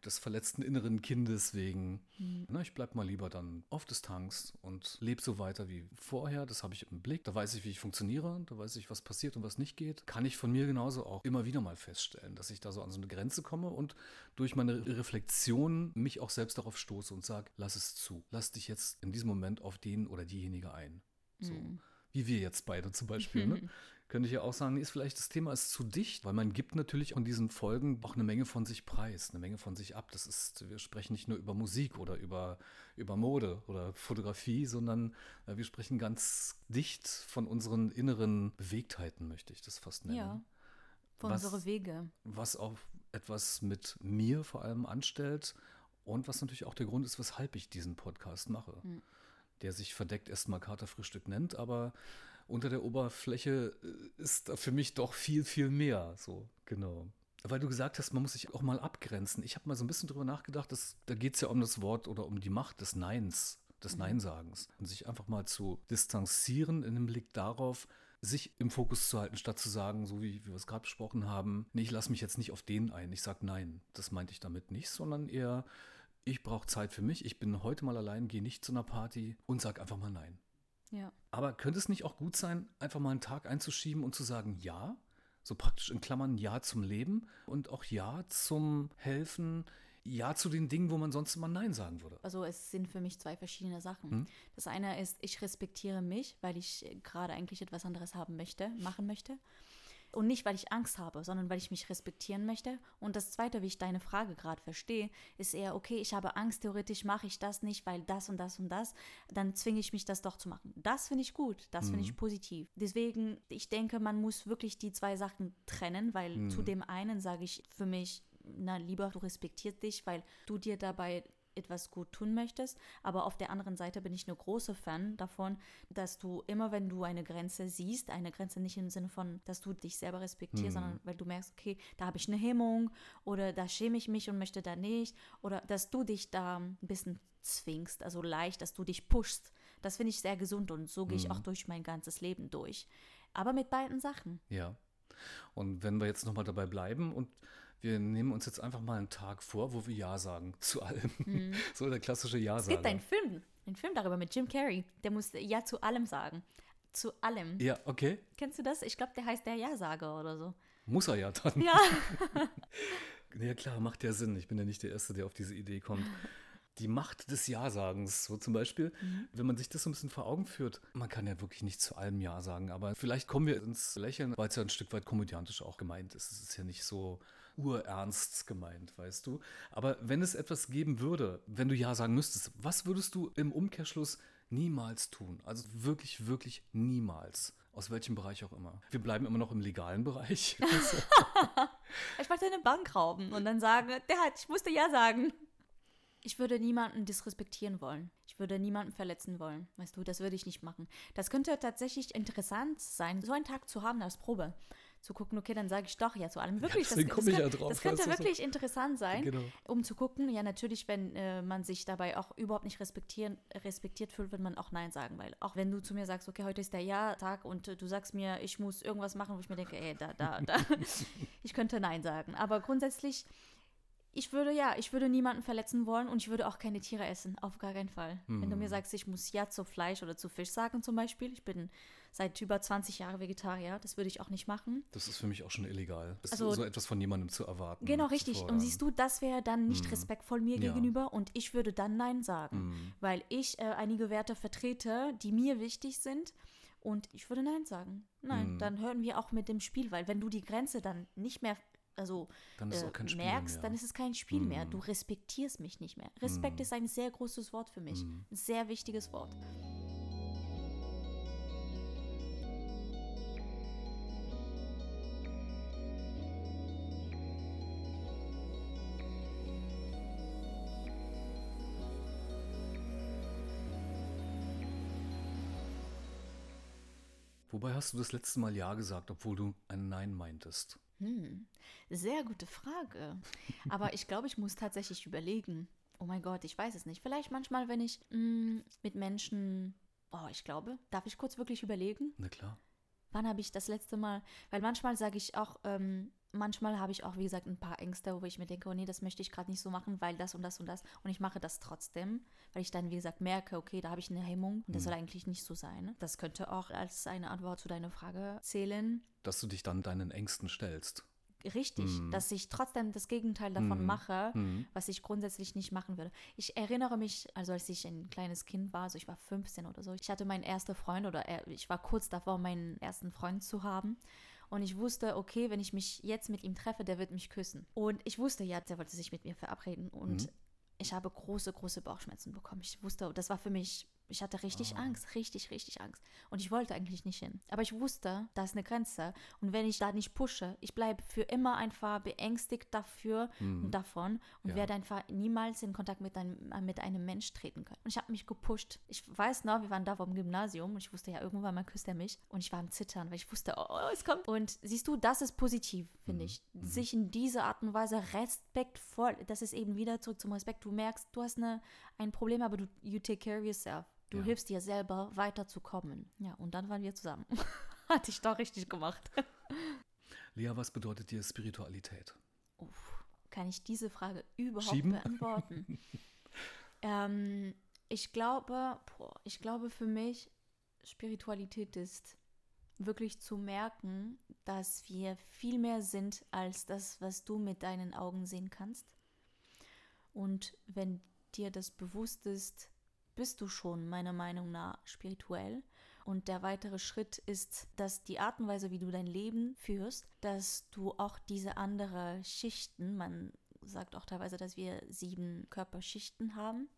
des verletzten inneren Kindes wegen. Mhm. Na, ich bleibe mal lieber dann auf Distanz und lebe so weiter wie vorher. Das habe ich im Blick. Da weiß ich, wie ich funktioniere. Da weiß ich, was passiert und was nicht geht. Kann ich von mir genauso auch immer wieder mal feststellen, dass ich da so an so eine Grenze komme und durch meine Reflexion mich auch selbst darauf stoße und sage, lass es zu. Lass dich jetzt in diesem Moment auf den oder diejenige ein. So. Mhm. Wie wir jetzt beide zum Beispiel. Ne? könnte ich ja auch sagen, ist vielleicht das Thema ist zu dicht, weil man gibt natürlich in diesen Folgen auch eine Menge von sich preis, eine Menge von sich ab. Das ist, wir sprechen nicht nur über Musik oder über, über Mode oder Fotografie, sondern äh, wir sprechen ganz dicht von unseren inneren Bewegtheiten, möchte ich das fast nennen. Ja, von unseren Wege. Was auch etwas mit mir vor allem anstellt und was natürlich auch der Grund ist, weshalb ich diesen Podcast mache. Mhm. Der sich verdeckt erstmal Katerfrühstück nennt, aber unter der Oberfläche äh, ist da für mich doch viel, viel mehr. So, genau. Weil du gesagt hast, man muss sich auch mal abgrenzen. Ich habe mal so ein bisschen drüber nachgedacht, dass, da geht es ja um das Wort oder um die Macht des Neins. des mhm. Neinsagens und sich einfach mal zu distanzieren in dem Blick darauf, sich im Fokus zu halten, statt zu sagen, so wie, wie wir es gerade besprochen haben, nee, ich lasse mich jetzt nicht auf den ein, ich sage nein. Das meinte ich damit nicht, sondern eher, ich brauche Zeit für mich, ich bin heute mal allein, gehe nicht zu einer Party und sage einfach mal nein. Ja. Aber könnte es nicht auch gut sein, einfach mal einen Tag einzuschieben und zu sagen, ja, so praktisch in Klammern Ja zum Leben und auch Ja zum Helfen, ja zu den Dingen, wo man sonst immer Nein sagen würde. Also es sind für mich zwei verschiedene Sachen. Hm? Das eine ist, ich respektiere mich, weil ich gerade eigentlich etwas anderes haben möchte, machen möchte. Und nicht, weil ich Angst habe, sondern weil ich mich respektieren möchte. Und das Zweite, wie ich deine Frage gerade verstehe, ist eher, okay, ich habe Angst, theoretisch mache ich das nicht, weil das und das und das, dann zwinge ich mich, das doch zu machen. Das finde ich gut, das mhm. finde ich positiv. Deswegen, ich denke, man muss wirklich die zwei Sachen trennen, weil mhm. zu dem einen sage ich für mich, na lieber, du respektierst dich, weil du dir dabei etwas gut tun möchtest. Aber auf der anderen Seite bin ich eine große Fan davon, dass du immer, wenn du eine Grenze siehst, eine Grenze nicht im Sinne von, dass du dich selber respektierst, mhm. sondern weil du merkst, okay, da habe ich eine Hemmung oder da schäme ich mich und möchte da nicht oder dass du dich da ein bisschen zwingst, also leicht, dass du dich pushst. Das finde ich sehr gesund und so gehe ich mhm. auch durch mein ganzes Leben durch. Aber mit beiden Sachen. Ja. Und wenn wir jetzt nochmal dabei bleiben und wir nehmen uns jetzt einfach mal einen Tag vor, wo wir Ja sagen zu allem. Mhm. So der klassische Ja-Sager. Es gibt einen Film, einen Film darüber mit Jim Carrey, der muss Ja zu allem sagen. Zu allem. Ja, okay. Kennst du das? Ich glaube, der heißt der Ja-Sager oder so. Muss er ja dann. Ja. ja, klar, macht ja Sinn. Ich bin ja nicht der Erste, der auf diese Idee kommt. die Macht des Ja-Sagens. So zum Beispiel, mhm. wenn man sich das so ein bisschen vor Augen führt, man kann ja wirklich nicht zu allem Ja sagen, aber vielleicht kommen wir ins Lächeln, weil es ja ein Stück weit komödiantisch auch gemeint ist. Es ist ja nicht so urernst gemeint, weißt du. Aber wenn es etwas geben würde, wenn du Ja sagen müsstest, was würdest du im Umkehrschluss niemals tun? Also wirklich, wirklich niemals. Aus welchem Bereich auch immer. Wir bleiben immer noch im legalen Bereich. ich wollte eine Bank rauben und dann sagen, der hat, ich musste ja sagen. Ich würde niemanden disrespektieren wollen. Ich würde niemanden verletzen wollen. Weißt du, das würde ich nicht machen. Das könnte tatsächlich interessant sein, so einen Tag zu haben als Probe. Zu gucken, okay, dann sage ich doch ja zu allem. Wirklich, ja, das, das, das, ja drauf, das könnte wirklich so. interessant sein, genau. um zu gucken. Ja, natürlich, wenn äh, man sich dabei auch überhaupt nicht respektieren, respektiert fühlt, wird man auch Nein sagen. Weil auch wenn du zu mir sagst, okay, heute ist der Ja-Tag und äh, du sagst mir, ich muss irgendwas machen, wo ich mir denke, ey, da, da, da. ich könnte Nein sagen. Aber grundsätzlich ich würde ja, ich würde niemanden verletzen wollen und ich würde auch keine Tiere essen, auf gar keinen Fall. Mhm. Wenn du mir hm. sagst, ich muss ja zu Fleisch oder zu Fisch sagen zum Beispiel, ich bin seit über 20 Jahren Vegetarier, das würde ich auch nicht machen. Das ist für mich auch schon illegal, das also, so etwas von jemandem zu erwarten. Genau, richtig. Und siehst du, das wäre dann nicht mhm. respektvoll mir ja. gegenüber und ich würde dann Nein sagen, mhm. weil ich äh, einige Werte vertrete, die mir wichtig sind. Und ich würde Nein sagen. Nein, hm. dann hören wir auch mit dem Spiel, weil wenn du die Grenze dann nicht mehr also dann äh, merkst, dann ist es kein Spiel mm. mehr. Du respektierst mich nicht mehr. Respekt mm. ist ein sehr großes Wort für mich. Mm. Ein sehr wichtiges Wort. Wobei hast du das letzte Mal Ja gesagt, obwohl du ein Nein meintest? Hm, sehr gute Frage. Aber ich glaube, ich muss tatsächlich überlegen. Oh mein Gott, ich weiß es nicht. Vielleicht manchmal, wenn ich mh, hm, mit Menschen. Oh, ich glaube. Darf ich kurz wirklich überlegen? Na klar. Wann habe ich das letzte Mal? Weil manchmal sage ich auch, ähm, manchmal habe ich auch, wie gesagt, ein paar Ängste, wo ich mir denke, oh nee, das möchte ich gerade nicht so machen, weil das und das und das. Und ich mache das trotzdem, weil ich dann, wie gesagt, merke, okay, da habe ich eine Hemmung und das mhm. soll eigentlich nicht so sein. Das könnte auch als eine Antwort zu deiner Frage zählen. Dass du dich dann deinen Ängsten stellst. Richtig, mhm. dass ich trotzdem das Gegenteil davon mhm. mache, mhm. was ich grundsätzlich nicht machen würde. Ich erinnere mich, also als ich ein kleines Kind war, also ich war 15 oder so, ich hatte meinen ersten Freund oder ich war kurz davor, meinen ersten Freund zu haben. Und ich wusste, okay, wenn ich mich jetzt mit ihm treffe, der wird mich küssen. Und ich wusste ja, der wollte sich mit mir verabreden. Und mhm. ich habe große, große Bauchschmerzen bekommen. Ich wusste, das war für mich Ich hatte richtig Ah. Angst, richtig, richtig Angst. Und ich wollte eigentlich nicht hin. Aber ich wusste, da ist eine Grenze. Und wenn ich da nicht pushe, ich bleibe für immer einfach beängstigt dafür und davon und Mhm. Ja. werde einfach niemals in Kontakt mit einem, äh, mit einem Mensch treten können. Und ich habe mich gepusht. Ich weiß noch, wir waren da vom Gymnasium und ich wusste ja, irgendwann mal küsst er mich. Und ich war am Zittern, weil ich wusste, oh, oh, es kommt. Und siehst du, das ist positiv, finde ich. Sich in dieser Art und Weise respektvoll, das ist eben wieder zurück zum Respekt. Du merkst, du hast eine, ein Problem, aber du you take care of yourself. Du Ja. hilfst dir selber weiterzukommen. Ja, und dann waren wir zusammen. Hatte ich doch richtig gemacht. Lea, was bedeutet dir Spiritualität? Uff, kann ich diese Frage überhaupt Schieben? beantworten? ähm, ich glaube, boah, ich glaube für mich, Spiritualität ist wirklich zu merken, dass wir viel mehr sind als das, was du mit deinen Augen sehen kannst. Und wenn dir das bewusst ist, bist du schon meiner Meinung nach spirituell. Und der weitere Schritt ist, dass die Art und Weise, wie du dein Leben führst, dass du auch diese andere Schichten, man sagt auch teilweise, dass wir sieben Körperschichten haben,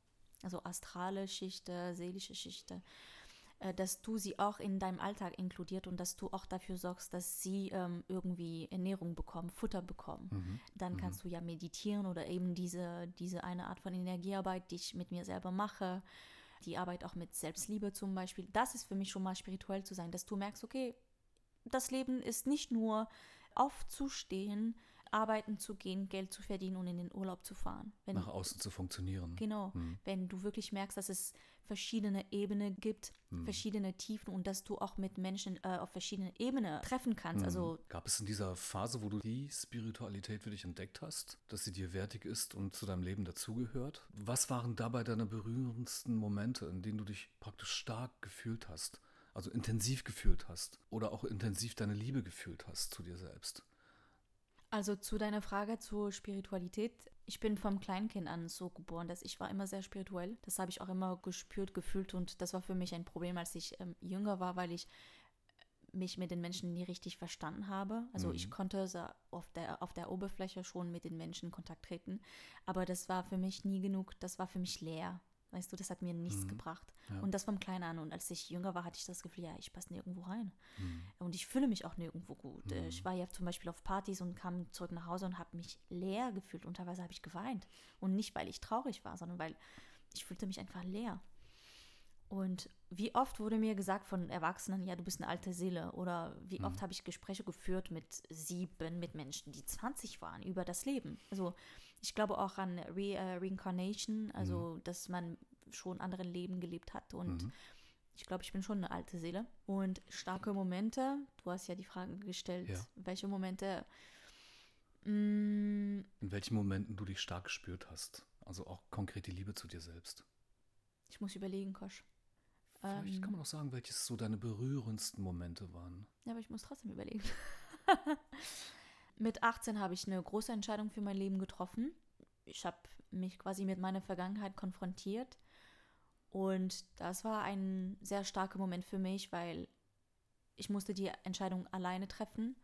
also astrale Schichte, seelische Schichte, dass du sie auch in deinem Alltag inkludiert und dass du auch dafür sorgst, dass sie ähm, irgendwie Ernährung bekommen, Futter bekommen. Mhm. Dann kannst du ja meditieren oder eben diese, diese eine Art von Energiearbeit, die ich mit mir selber mache, die Arbeit auch mit Selbstliebe zum Beispiel. Das ist für mich schon mal spirituell zu sein, dass du merkst, okay, das Leben ist nicht nur aufzustehen, arbeiten zu gehen, Geld zu verdienen und in den Urlaub zu fahren. Wenn, Nach außen zu funktionieren. Genau, Mhm. wenn du wirklich merkst, dass es verschiedene Ebenen gibt, Mhm. verschiedene Tiefen und dass du auch mit Menschen äh, auf verschiedenen Ebenen treffen kannst. Also Gab es in dieser Phase, wo du die Spiritualität für dich entdeckt hast, dass sie dir wertig ist und zu deinem Leben dazugehört? Was waren dabei deine berührendsten Momente, in denen du dich praktisch stark gefühlt hast? Also intensiv gefühlt hast oder auch intensiv deine Liebe gefühlt hast zu dir selbst? Also zu deiner Frage zur Spiritualität. Ich bin vom Kleinkind an so geboren, dass ich war immer sehr spirituell. Das habe ich auch immer gespürt, gefühlt und das war für mich ein Problem, als ich ähm, jünger war, weil ich mich mit den Menschen nie richtig verstanden habe. Also Mhm. ich konnte so auf der, auf der Oberfläche schon mit den Menschen in Kontakt treten, aber das war für mich nie genug, das war für mich leer. Weißt du, das hat mir nichts Mhm. gebracht. Ja. Und das vom Kleinen an. Und als ich jünger war, hatte ich das Gefühl, ja, ich passe nirgendwo rein. Mhm. Und ich fühle mich auch nirgendwo gut. Äh, Mhm. Ich war ja zum Beispiel auf Partys und kam zurück nach Hause und habe mich leer gefühlt. Und teilweise habe ich geweint. Und nicht, weil ich traurig war, sondern weil ich fühlte mich einfach leer. Und wie oft wurde mir gesagt von Erwachsenen, ja, du bist eine alte Seele. Oder wie Mhm. oft habe ich Gespräche geführt mit sieben, mit Menschen, die 20 waren, über das Leben. Also ich glaube auch an Re äh, Reincarnation, also dass man schon andere Leben gelebt hat. Und Mhm. ich glaube, ich bin schon eine alte Seele. Und starke Momente, du hast ja die Frage gestellt, Ja. welche Momente. Mm, In welchen Momenten du dich stark gespürt hast? Also auch konkret die Liebe zu dir selbst. ich muss überlegen, Kosch. Vielleicht Ähm. kann man auch sagen, welches so deine berührendsten Momente waren. Ja, aber ich muss trotzdem überlegen. mit 18 habe ich eine große Entscheidung für mein Leben getroffen. Ich habe mich quasi mit meiner Vergangenheit konfrontiert. Und das war ein sehr starker Moment für mich, weil ich musste die Entscheidung alleine treffen.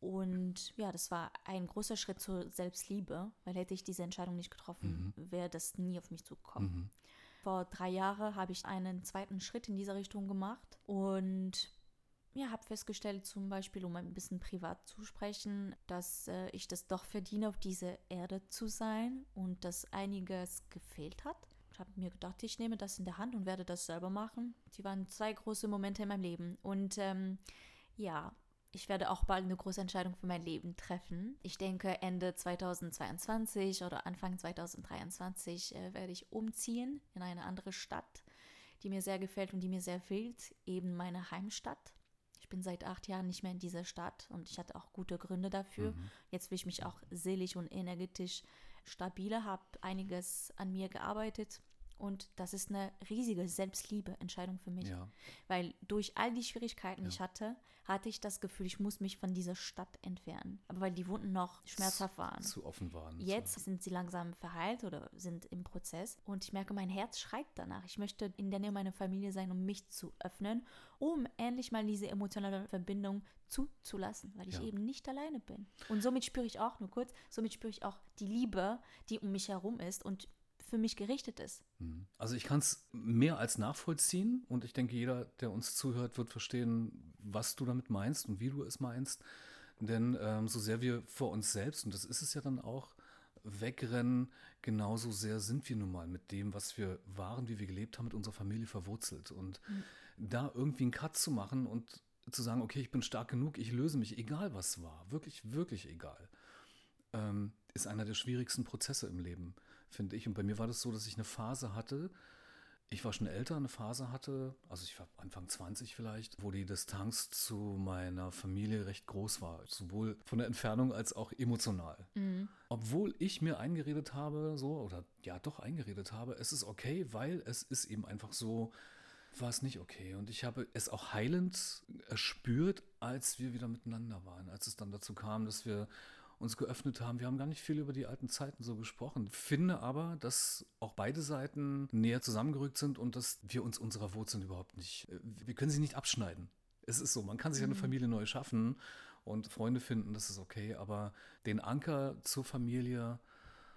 Und ja, das war ein großer Schritt zur Selbstliebe, weil hätte ich diese Entscheidung nicht getroffen, wäre das nie auf mich zugekommen. Mhm. Vor drei Jahren habe ich einen zweiten Schritt in diese Richtung gemacht und ja, habe festgestellt, zum Beispiel, um ein bisschen privat zu sprechen, dass äh, ich das doch verdiene, auf dieser Erde zu sein und dass einiges gefehlt hat. Ich habe mir gedacht, ich nehme das in der Hand und werde das selber machen. Die waren zwei große Momente in meinem Leben. Und ähm, ja, ich werde auch bald eine große Entscheidung für mein Leben treffen. Ich denke, Ende 2022 oder Anfang 2023 äh, werde ich umziehen in eine andere Stadt, die mir sehr gefällt und die mir sehr fehlt, eben meine Heimstadt. Ich bin seit acht Jahren nicht mehr in dieser Stadt und ich hatte auch gute Gründe dafür. Mhm. Jetzt will ich mich auch seelisch und energetisch stabiler, habe einiges an mir gearbeitet und das ist eine riesige Selbstliebe-Entscheidung für mich. Ja. Weil durch all die Schwierigkeiten, die Ja. ich hatte, hatte ich das Gefühl, ich muss mich von dieser Stadt entfernen. Aber weil die Wunden noch schmerzhaft waren. Zu offen waren. Jetzt sind sie langsam verheilt oder sind im Prozess und ich merke, mein Herz schreit danach. Ich möchte in der Nähe meiner Familie sein, um mich zu öffnen, um endlich mal diese emotionale Verbindung zuzulassen, weil ich Ja. eben nicht alleine bin. Und somit spüre ich auch, nur kurz, somit spüre ich auch die Liebe, die um mich herum ist und für mich gerichtet ist. Mhm. Also ich kann es mehr als nachvollziehen und ich denke, jeder, der uns zuhört, wird verstehen, was du damit meinst und wie du es meinst. Denn ähm, so sehr wir vor uns selbst, und das ist es ja dann auch, wegrennen, genauso sehr sind wir nun mal mit dem, was wir waren, wie wir gelebt haben, mit unserer Familie verwurzelt. Und mhm. da irgendwie einen Cut zu machen und zu sagen, okay, ich bin stark genug, ich löse mich, egal was war, wirklich, wirklich egal, ähm, ist einer der schwierigsten Prozesse im Leben, finde ich. Und bei mir war das so, dass ich eine Phase hatte, ich war schon älter, eine Phase hatte, also ich war Anfang 20 vielleicht, wo die Distanz zu meiner Familie recht groß war, sowohl von der Entfernung als auch emotional. Mhm. Obwohl ich mir eingeredet habe, so, oder ja doch eingeredet habe, es ist okay, weil es ist eben einfach so, war es nicht okay. Und ich habe es auch heilend erspürt, als wir wieder miteinander waren, als es dann dazu kam, dass wir uns geöffnet haben. Wir haben gar nicht viel über die alten Zeiten so gesprochen. Finde aber, dass auch beide Seiten näher zusammengerückt sind und dass wir uns unserer Wurzeln überhaupt nicht, äh, wir können sie nicht abschneiden. Es ist so, man kann sich eine mhm. Familie neu schaffen und Freunde finden, das ist okay, aber den Anker zur Familie,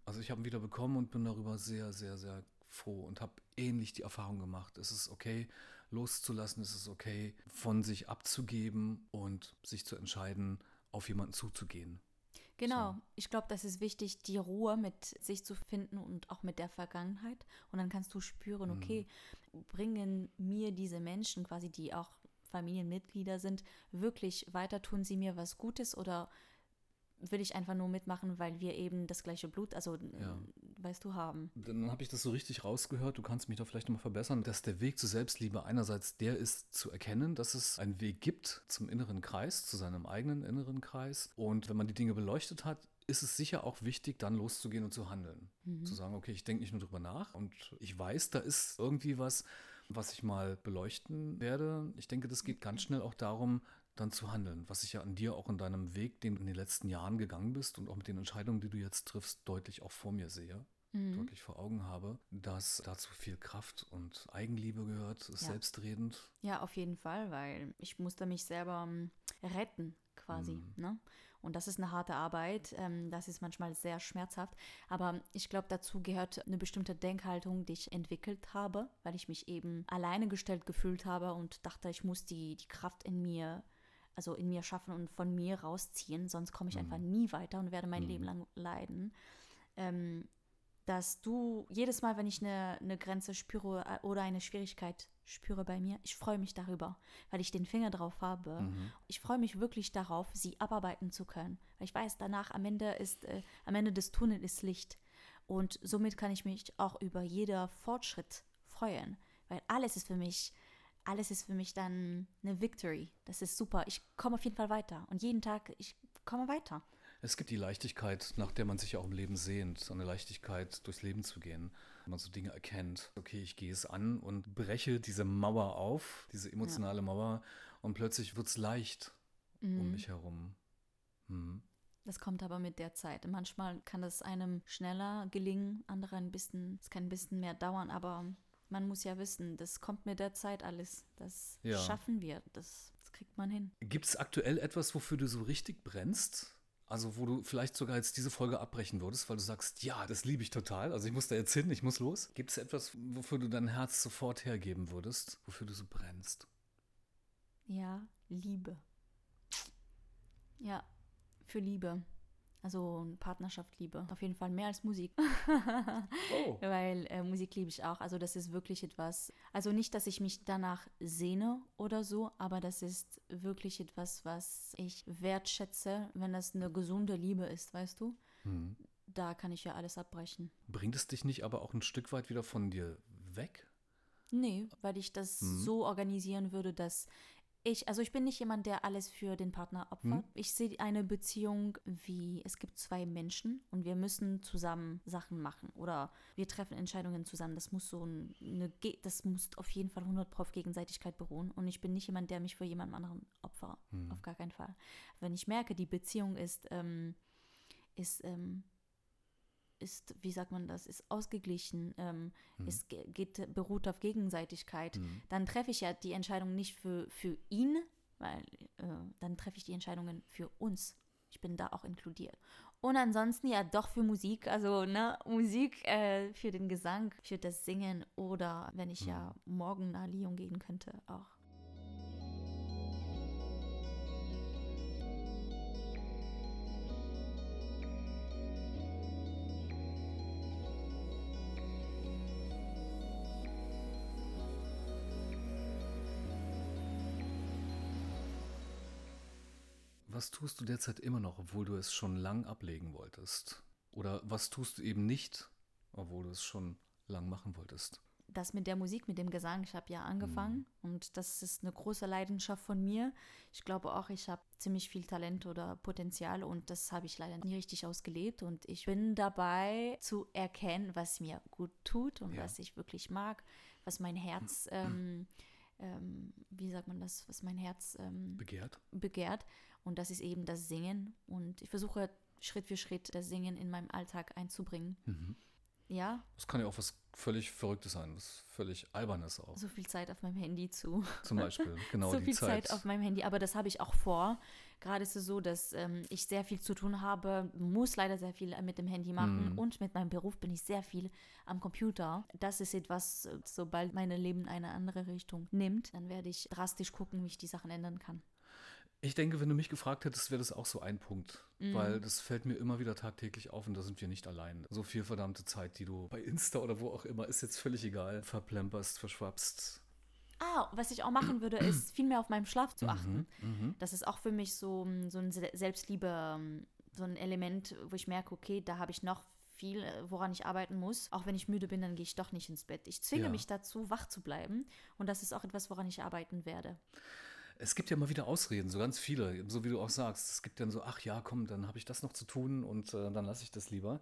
also ich habe ihn wieder bekommen und bin darüber sehr, sehr, sehr froh und habe ähnlich die Erfahrung gemacht. Es ist okay, loszulassen, es ist okay, von sich abzugeben und sich zu entscheiden, auf jemanden zuzugehen. Genau, so. ich glaube, das ist wichtig, die Ruhe mit sich zu finden und auch mit der Vergangenheit. Und dann kannst du spüren, okay, mhm. bringen mir diese Menschen quasi, die auch Familienmitglieder sind, wirklich weiter, tun sie mir was Gutes oder will ich einfach nur mitmachen, weil wir eben das gleiche Blut, also ja. weißt du, haben. Dann habe ich das so richtig rausgehört, du kannst mich da vielleicht nochmal verbessern, dass der Weg zur Selbstliebe einerseits der ist, zu erkennen, dass es einen Weg gibt zum inneren Kreis, zu seinem eigenen inneren Kreis. Und wenn man die Dinge beleuchtet hat, ist es sicher auch wichtig, dann loszugehen und zu handeln. Mhm. Zu sagen, okay, ich denke nicht nur drüber nach und ich weiß, da ist irgendwie was, was ich mal beleuchten werde. Ich denke, das geht ganz schnell auch darum, dann zu handeln, was ich ja an dir auch in deinem Weg, den du in den letzten Jahren gegangen bist und auch mit den Entscheidungen, die du jetzt triffst, deutlich auch vor mir sehe, mhm. deutlich vor Augen habe, dass dazu viel Kraft und Eigenliebe gehört, ist ja. selbstredend. Ja, auf jeden Fall, weil ich musste mich selber ähm, retten quasi. Mhm. Ne? Und das ist eine harte Arbeit, ähm, das ist manchmal sehr schmerzhaft, aber ich glaube, dazu gehört eine bestimmte Denkhaltung, die ich entwickelt habe, weil ich mich eben alleine gestellt gefühlt habe und dachte, ich muss die, die Kraft in mir also in mir schaffen und von mir rausziehen, sonst komme ich mhm. einfach nie weiter und werde mein mhm. Leben lang leiden. Ähm, dass du jedes Mal, wenn ich eine, eine Grenze spüre äh, oder eine Schwierigkeit spüre bei mir, ich freue mich darüber, weil ich den Finger drauf habe. Mhm. Ich freue mich wirklich darauf, sie abarbeiten zu können, weil ich weiß, danach am Ende ist, äh, am Ende des Tunnels ist Licht. Und somit kann ich mich auch über jeder Fortschritt freuen, weil alles ist für mich alles ist für mich dann eine Victory. Das ist super. Ich komme auf jeden Fall weiter. Und jeden Tag, ich komme weiter. Es gibt die Leichtigkeit, nach der man sich ja auch im Leben sehnt. So eine Leichtigkeit, durchs Leben zu gehen. Wenn man so Dinge erkennt. Okay, ich gehe es an und breche diese Mauer auf, diese emotionale ja. Mauer. Und plötzlich wird es leicht mhm. um mich herum. Mhm. Das kommt aber mit der Zeit. Manchmal kann es einem schneller gelingen, andere ein bisschen, es kann ein bisschen mehr dauern, aber man muss ja wissen, das kommt mit der Zeit alles. Das ja. schaffen wir. Das, das kriegt man hin. Gibt es aktuell etwas, wofür du so richtig brennst? Also, wo du vielleicht sogar jetzt diese Folge abbrechen würdest, weil du sagst, ja, das liebe ich total. Also, ich muss da jetzt hin, ich muss los. Gibt es etwas, wofür du dein Herz sofort hergeben würdest, wofür du so brennst? Ja, Liebe. Ja, für Liebe. Also Partnerschaft liebe. Auf jeden Fall mehr als Musik. oh. Weil äh, Musik liebe ich auch. Also das ist wirklich etwas. Also nicht, dass ich mich danach sehne oder so, aber das ist wirklich etwas, was ich wertschätze, wenn das eine gesunde Liebe ist, weißt du? Hm. Da kann ich ja alles abbrechen. Bringt es dich nicht aber auch ein Stück weit wieder von dir weg? Nee, weil ich das hm. so organisieren würde, dass ich, also ich bin nicht jemand, der alles für den Partner opfert. Hm. Ich sehe eine Beziehung wie, es gibt zwei Menschen und wir müssen zusammen Sachen machen oder wir treffen Entscheidungen zusammen. Das muss so eine, das muss auf jeden Fall 100 Pro auf Gegenseitigkeit beruhen und ich bin nicht jemand, der mich für jemand anderen opfert. Hm. Auf gar keinen Fall. Wenn ich merke, die Beziehung ist, ähm, ist, ähm, ist, wie sagt man das, ist ausgeglichen, ähm, mhm. ist, geht, beruht auf Gegenseitigkeit, mhm. dann treffe ich ja die Entscheidung nicht für, für ihn, weil äh, dann treffe ich die Entscheidungen für uns ich bin da auch inkludiert. Und ansonsten ja doch für Musik, also ne, Musik äh, für den Gesang, für das Singen oder wenn ich ja morgen nach Lyon gehen könnte, auch. Was tust du derzeit immer noch, obwohl du es schon lang ablegen wolltest? Oder was tust du eben nicht, obwohl du es schon lang machen wolltest? das mit der Musik, mit dem Gesang, ich habe ja angefangen mhm. und das ist eine große Leidenschaft von mir. Ich glaube auch, ich habe ziemlich viel Talent oder Potenzial und das habe ich leider nie richtig ausgelebt und ich bin dabei zu erkennen, was mir gut tut und ja. was ich wirklich mag, was mein Herz, ähm, ähm, wie sagt man das, was mein Herz ähm, begehrt. begehrt und das ist eben das Singen und ich versuche Schritt für Schritt das Singen in meinem Alltag einzubringen. Mhm. Ja. Das kann ja auch was völlig Verrücktes sein, was völlig Albernes auch. So viel Zeit auf meinem Handy zu. Zum Beispiel, genau so viel Zeit. Zeit auf meinem Handy, aber das habe ich auch vor. Gerade ist es so, dass ähm, ich sehr viel zu tun habe, muss leider sehr viel mit dem Handy machen mm. und mit meinem Beruf bin ich sehr viel am Computer. Das ist etwas, sobald mein Leben eine andere Richtung nimmt, dann werde ich drastisch gucken, wie ich die Sachen ändern kann. Ich denke, wenn du mich gefragt hättest, wäre das auch so ein Punkt. Mhm. Weil das fällt mir immer wieder tagtäglich auf und da sind wir nicht allein. So viel verdammte Zeit, die du bei Insta oder wo auch immer, ist jetzt völlig egal, verplemperst, verschwapst. Ah, was ich auch machen würde, ist viel mehr auf meinen Schlaf zu achten. Mhm, mhm. Das ist auch für mich so, so ein Selbstliebe, so ein Element, wo ich merke, okay, da habe ich noch viel, woran ich arbeiten muss. Auch wenn ich müde bin, dann gehe ich doch nicht ins Bett. Ich zwinge ja. mich dazu, wach zu bleiben. Und das ist auch etwas, woran ich arbeiten werde es gibt ja immer wieder Ausreden, so ganz viele, so wie du auch sagst. Es gibt dann so, ach ja, komm, dann habe ich das noch zu tun und äh, dann lasse ich das lieber.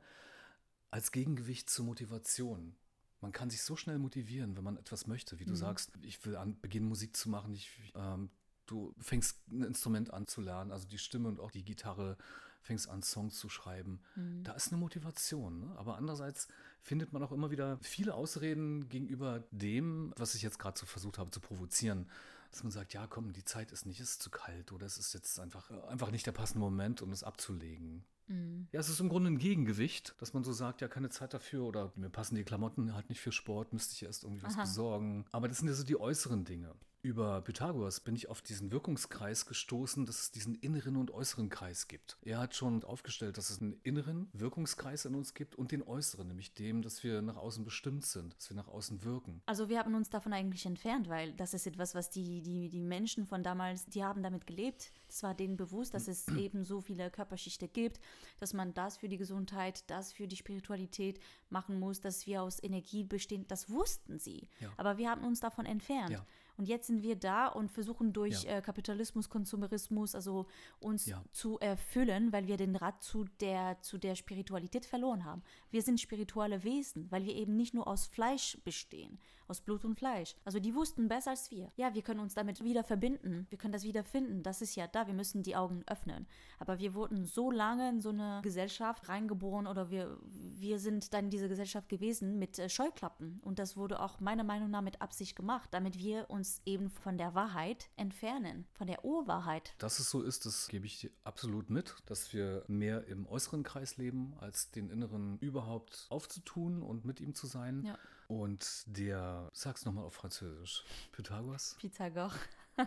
Als Gegengewicht zur Motivation. Man kann sich so schnell motivieren, wenn man etwas möchte, wie du mhm. sagst, ich will an, beginnen Musik zu machen, ich, ähm, du fängst ein Instrument an zu lernen, also die Stimme und auch die Gitarre, fängst an, Songs zu schreiben. Mhm. Da ist eine Motivation. Ne? Aber andererseits findet man auch immer wieder viele Ausreden gegenüber dem, was ich jetzt gerade so versucht habe zu provozieren dass man sagt, ja komm, die Zeit ist nicht, es ist zu kalt oder es ist jetzt einfach, einfach nicht der passende Moment, um es abzulegen. Mhm. Ja, es ist im Grunde ein Gegengewicht, dass man so sagt, ja, keine Zeit dafür oder mir passen die Klamotten halt nicht für Sport, müsste ich erst irgendwie was Aha. besorgen. Aber das sind ja so die äußeren Dinge über Pythagoras bin ich auf diesen Wirkungskreis gestoßen, dass es diesen inneren und äußeren Kreis gibt. Er hat schon aufgestellt, dass es einen inneren Wirkungskreis in uns gibt und den äußeren, nämlich dem, dass wir nach außen bestimmt sind, dass wir nach außen wirken. Also wir haben uns davon eigentlich entfernt, weil das ist etwas, was die, die, die Menschen von damals, die haben damit gelebt. Es war denen bewusst, dass es eben so viele Körperschichten gibt, dass man das für die Gesundheit, das für die Spiritualität machen muss, dass wir aus Energie bestehen. Das wussten sie. Ja. Aber wir haben uns davon entfernt. Ja. Und jetzt sind wir da und versuchen durch ja. äh, Kapitalismus, Konsumerismus, also uns ja. zu erfüllen, weil wir den Rat zu der, zu der Spiritualität verloren haben. Wir sind spirituelle Wesen, weil wir eben nicht nur aus Fleisch bestehen, aus Blut und Fleisch. Also die wussten besser als wir. Ja, wir können uns damit wieder verbinden. Wir können das wieder finden. Das ist ja da. Wir müssen die Augen öffnen. Aber wir wurden so lange in so eine Gesellschaft reingeboren oder wir, wir sind dann in dieser Gesellschaft gewesen mit äh, Scheuklappen. Und das wurde auch meiner Meinung nach mit Absicht gemacht, damit wir uns eben von der Wahrheit entfernen, von der Urwahrheit. Dass es so ist, das gebe ich absolut mit, dass wir mehr im äußeren Kreis leben, als den inneren überhaupt aufzutun und mit ihm zu sein. Ja. Und der, sag's nochmal auf Französisch, Pythagoras? Pythagor.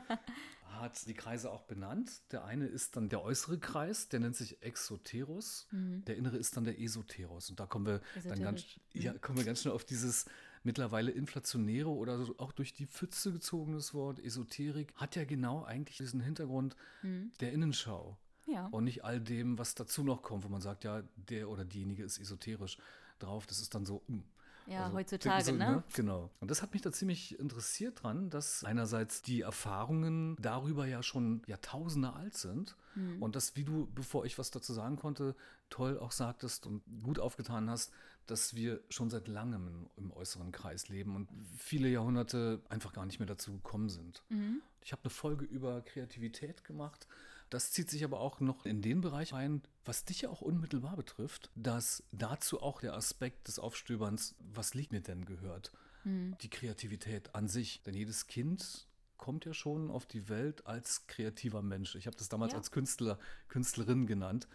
hat die Kreise auch benannt. Der eine ist dann der äußere Kreis, der nennt sich Exoterus. Mhm. Der innere ist dann der Esoteros. Und da kommen wir dann ganz, mhm. ja, kommen wir ganz schnell auf dieses mittlerweile inflationäre oder auch durch die Pfütze gezogenes Wort Esoterik. Hat ja genau eigentlich diesen Hintergrund mhm. der Innenschau. Ja. Und nicht all dem, was dazu noch kommt, wo man sagt, ja, der oder diejenige ist esoterisch drauf. Das ist dann so, mh, hm, ja, also, heutzutage, so, ne? ne? Genau. Und das hat mich da ziemlich interessiert dran, dass einerseits die Erfahrungen darüber ja schon Jahrtausende alt sind mhm. und dass, wie du, bevor ich was dazu sagen konnte, toll auch sagtest und gut aufgetan hast, dass wir schon seit langem im, im äußeren Kreis leben und viele Jahrhunderte einfach gar nicht mehr dazu gekommen sind. Mhm. Ich habe eine Folge über Kreativität gemacht das zieht sich aber auch noch in den Bereich ein, was dich ja auch unmittelbar betrifft, dass dazu auch der Aspekt des Aufstöberns, was liegt mir denn gehört, mhm. die Kreativität an sich. Denn jedes Kind kommt ja schon auf die Welt als kreativer Mensch. Ich habe das damals Ja. als Künstler, Künstlerin genannt.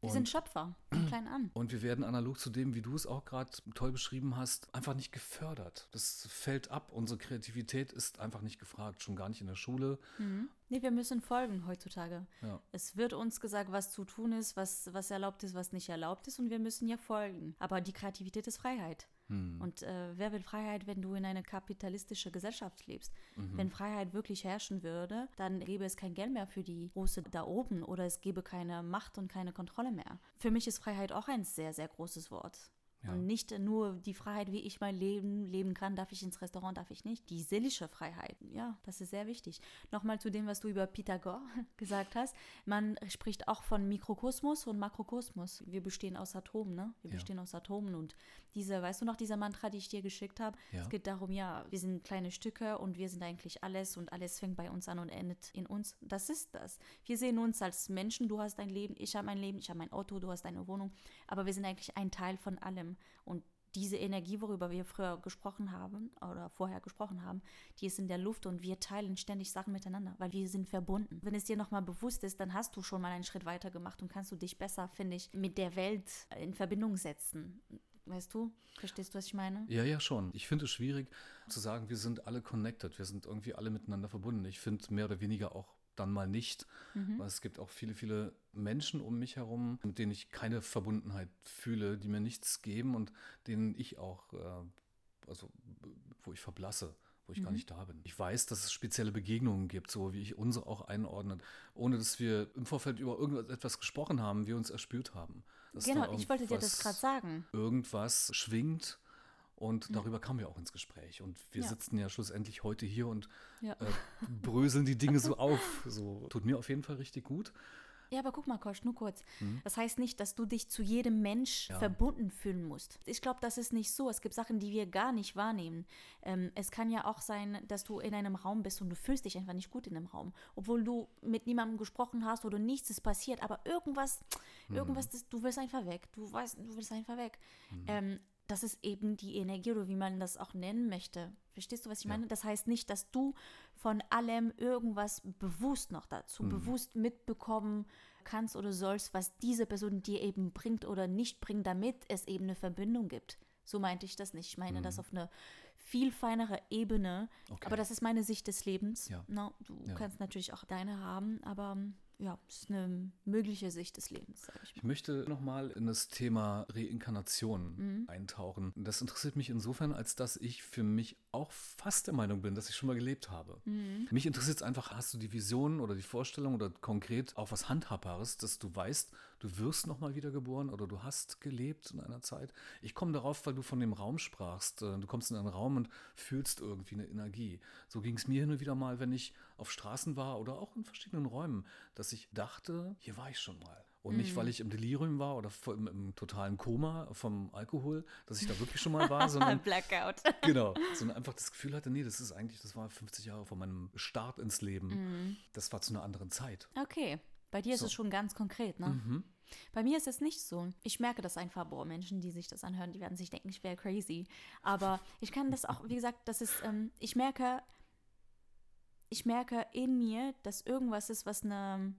Wir sind Schöpfer, von klein an. Und wir werden analog zu dem, wie du es auch gerade toll beschrieben hast, einfach nicht gefördert. Das fällt ab. Unsere Kreativität ist einfach nicht gefragt, schon gar nicht in der Schule. Nee, wir müssen folgen heutzutage. Ja. Es wird uns gesagt, was zu tun ist, was, was erlaubt ist, was nicht erlaubt ist und wir müssen ja folgen. Aber die Kreativität ist Freiheit. Und äh, wer will Freiheit, wenn du in eine kapitalistische Gesellschaft lebst? Wenn Freiheit wirklich herrschen würde, dann gäbe es kein Geld mehr für die Große da oben oder es gäbe keine Macht und keine Kontrolle mehr. Für mich ist Freiheit auch ein sehr, sehr großes Wort. Ja. Und nicht nur die Freiheit, wie ich mein Leben leben kann, darf ich ins Restaurant, darf ich nicht. Die seelische Freiheit, ja, das ist sehr wichtig. Nochmal zu dem, was du über Pythagor gesagt hast. Man spricht auch von Mikrokosmos und Makrokosmos. Wir bestehen aus Atomen, ne? Wir Ja. bestehen aus Atomen. Und diese, weißt du noch, dieser Mantra, die ich dir geschickt habe? Ja. Es geht darum, ja, wir sind kleine Stücke und wir sind eigentlich alles und alles fängt bei uns an und endet in uns. Das ist das. Wir sehen uns als Menschen. Du hast dein Leben, ich habe mein Leben, ich habe mein Auto, du hast deine Wohnung. Aber wir sind eigentlich ein Teil von allem. Und diese Energie, worüber wir früher gesprochen haben oder vorher gesprochen haben, die ist in der Luft und wir teilen ständig Sachen miteinander, weil wir sind verbunden. Wenn es dir nochmal bewusst ist, dann hast du schon mal einen Schritt weiter gemacht und kannst du dich besser, finde ich, mit der Welt in Verbindung setzen. Weißt du? Verstehst du, was ich meine? Ja, ja, schon. Ich finde es schwierig zu sagen, wir sind alle connected, wir sind irgendwie alle miteinander verbunden. Ich finde mehr oder weniger auch dann mal nicht, weil es gibt auch viele, viele Menschen um mich herum, mit denen ich keine Verbundenheit fühle, die mir nichts geben und denen ich auch, äh, also wo ich verblasse wo ich gar nicht da bin. Ich weiß, dass es spezielle Begegnungen gibt, so wie ich unsere auch einordne, ohne dass wir im Vorfeld über irgendetwas gesprochen haben, wir uns erspürt haben. Dass Genau, ich wollte dir das gerade sagen. irgendwas schwingt und darüber kamen wir auch ins Gespräch. Und wir Ja. sitzen ja schlussendlich heute hier und Ja. äh, bröseln die Dinge so auf. So tut mir auf jeden Fall richtig gut. Ja, aber guck mal, Kosch, nur kurz. Das heißt nicht, dass du dich zu jedem Mensch Ja. verbunden fühlen musst. Ich glaube, das ist nicht so. Es gibt Sachen, die wir gar nicht wahrnehmen. Ähm, es kann ja auch sein, dass du in einem Raum bist und du fühlst dich einfach nicht gut in dem Raum. Obwohl du mit niemandem gesprochen hast oder nichts ist passiert, aber irgendwas, irgendwas, das, du willst einfach weg. Du weißt, du willst einfach weg. Ähm, das ist eben die Energie oder wie man das auch nennen möchte. Verstehst du, was ich Ja. meine? Das heißt nicht, dass du von allem irgendwas bewusst noch dazu, bewusst mitbekommen kannst oder sollst, was diese Person dir eben bringt oder nicht bringt, damit es eben eine Verbindung gibt. So meinte ich das nicht. Ich meine das auf eine viel feinere Ebene. Okay. Aber das ist meine Sicht des Lebens. Ja. Na, du Ja. kannst natürlich auch deine haben, aber ja, ist eine mögliche Sicht des Lebens, sag ich mal. Ich möchte nochmal in das Thema Reinkarnation Mhm. eintauchen. Das interessiert mich insofern, als dass ich für mich auch fast der Meinung bin, dass ich schon mal gelebt habe. Mhm. Mich interessiert es einfach, hast du die Vision oder die Vorstellung oder konkret auch was Handhabbares, dass du weißt, du wirst nochmal wiedergeboren oder du hast gelebt in einer Zeit. Ich komme darauf, weil du von dem Raum sprachst. Äh, Du kommst in einen Raum und fühlst irgendwie eine Energie. So ging es mir hin und wieder mal, wenn ich auf Straßen war oder auch in verschiedenen Räumen, dass ich dachte, hier war ich schon mal. Und nicht, weil ich im Delirium war oder im, im totalen Koma vom Alkohol, dass ich da wirklich schon mal war, sondern Blackout. genau, sondern einfach das Gefühl hatte, nee, das ist eigentlich, das war 50 Jahre vor meinem Start ins Leben. Das war zu einer anderen Zeit. Okay. Bei dir ist So. es schon ganz konkret, ne? Mhm. Bei mir ist es nicht so. Ich merke das einfach, boah, Menschen, die sich das anhören, die werden sich denken, ich wäre crazy. Aber ich kann das auch, wie gesagt, das ist, ähm, ich merke, ich merke in mir, dass irgendwas ist, was eine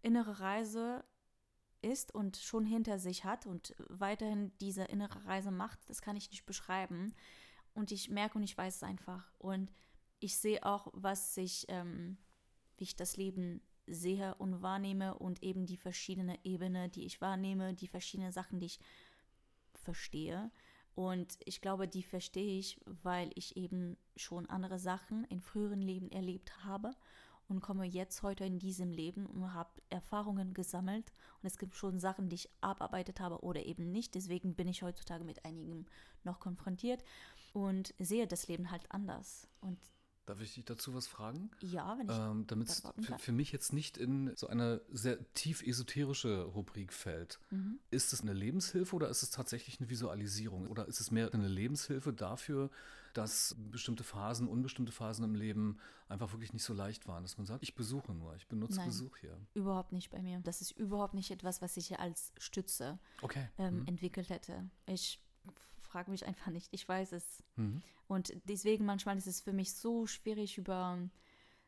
innere Reise ist und schon hinter sich hat und weiterhin diese innere Reise macht. Das kann ich nicht beschreiben. Und ich merke und ich weiß es einfach. Und ich sehe auch, was sich, ähm, wie ich das Leben sehe und wahrnehme und eben die verschiedene Ebene, die ich wahrnehme, die verschiedenen Sachen, die ich verstehe. Und ich glaube, die verstehe ich, weil ich eben schon andere Sachen in früheren Leben erlebt habe und komme jetzt heute in diesem Leben und habe Erfahrungen gesammelt. Und es gibt schon Sachen, die ich abarbeitet habe oder eben nicht. Deswegen bin ich heutzutage mit einigen noch konfrontiert und sehe das Leben halt anders. Und Darf ich dich dazu was fragen? ja, wenn ich Ähm, Damit es für, für mich jetzt nicht in so eine sehr tief esoterische Rubrik fällt. Mhm. Ist es eine Lebenshilfe oder ist es tatsächlich eine Visualisierung? Oder ist es mehr eine Lebenshilfe dafür, dass bestimmte Phasen, unbestimmte Phasen im Leben einfach wirklich nicht so leicht waren, dass man sagt, ich besuche nur, ich benutze Nein. Besuch hier. Überhaupt nicht bei mir. Das ist überhaupt nicht etwas, was ich als Stütze Okay. ähm, Mhm. entwickelt hätte. Ich frag mich einfach nicht. Ich weiß es. Mhm. Und deswegen manchmal ist es für mich so schwierig, über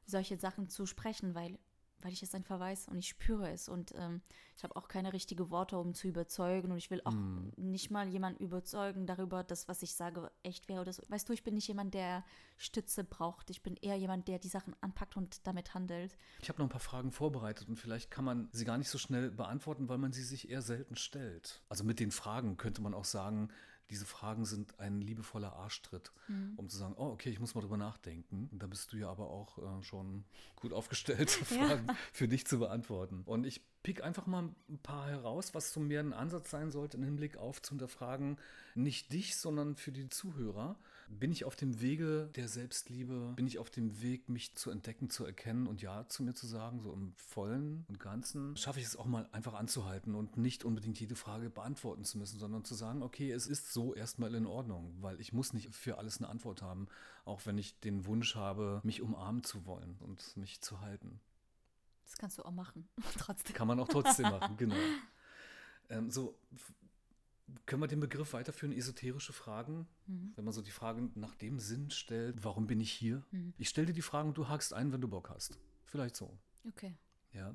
solche Sachen zu sprechen, weil weil ich es einfach weiß und ich spüre es. Und ähm, ich habe auch keine richtigen Worte, um zu überzeugen. Und ich will auch mm. nicht mal jemanden überzeugen darüber, dass was ich sage echt wäre oder so. Weißt du, ich bin nicht jemand, der Stütze braucht. Ich bin eher jemand, der die Sachen anpackt und damit handelt. Ich habe noch ein paar Fragen vorbereitet und vielleicht kann man sie gar nicht so schnell beantworten, weil man sie sich eher selten stellt. Also mit den Fragen könnte man auch sagen, diese Fragen sind ein liebevoller Arschtritt, mhm. um zu sagen, oh, okay, ich muss mal drüber nachdenken. Da bist du ja aber auch äh, schon gut aufgestellt, Fragen ja. für dich zu beantworten. Und ich pick einfach mal ein paar heraus, was so mehr ein Ansatz sein sollte, im Hinblick auf zu hinterfragen, nicht dich, sondern für die Zuhörer. Bin ich auf dem Wege der Selbstliebe? Bin ich auf dem Weg, mich zu entdecken, zu erkennen und Ja zu mir zu sagen, so im Vollen und Ganzen? Schaffe ich es auch mal einfach anzuhalten und nicht unbedingt jede Frage beantworten zu müssen, sondern zu sagen, okay, es ist so erstmal in Ordnung, weil ich muss nicht für alles eine Antwort haben, auch wenn ich den Wunsch habe, mich umarmen zu wollen und mich zu halten. Das kannst du auch machen, trotzdem. Kann man auch trotzdem machen, genau. Ähm, so, können wir den Begriff weiterführen, esoterische Fragen? Mhm. Wenn man so die Fragen nach dem Sinn stellt, warum bin ich hier? Mhm. Ich stelle dir die Fragen und du hakst ein, wenn du Bock hast. Vielleicht so. Okay. Ja.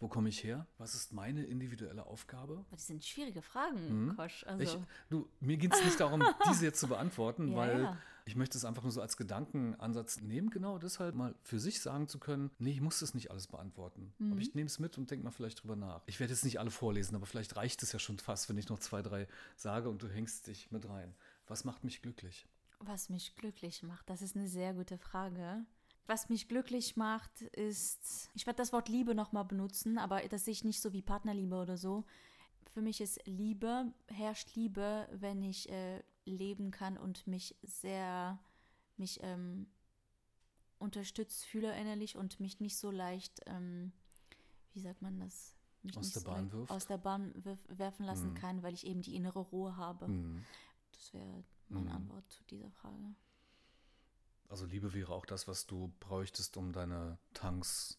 Wo komme ich her? Was ist meine individuelle Aufgabe? Das sind schwierige Fragen, mhm. Kosch. Also. Ich, du, mir geht es nicht darum, diese jetzt zu beantworten, ja, weil ja. Ich möchte es einfach nur so als Gedankenansatz nehmen, genau deshalb mal für sich sagen zu können, nee, ich muss das nicht alles beantworten. Mhm. Aber ich nehme es mit und denke mal vielleicht drüber nach. Ich werde jetzt nicht alle vorlesen, aber vielleicht reicht es ja schon fast, wenn ich noch zwei, drei sage und du hängst dich mit rein. Was macht mich glücklich? Was mich glücklich macht, das ist eine sehr gute Frage. Was mich glücklich macht, ist, ich werde das Wort Liebe nochmal benutzen, aber das sehe ich nicht so wie Partnerliebe oder so. Für mich ist Liebe, herrscht Liebe, wenn ich äh, leben kann und mich sehr, mich ähm, unterstützt fühle innerlich und mich nicht so leicht, ähm, wie sagt man das? Mich aus der so Bahn wirft? Aus der Bahn werfen lassen mm. kann, weil ich eben die innere Ruhe habe. Mm. Das wäre meine mm. Antwort zu dieser Frage. Also Liebe wäre auch das, was du bräuchtest, um deine Tanks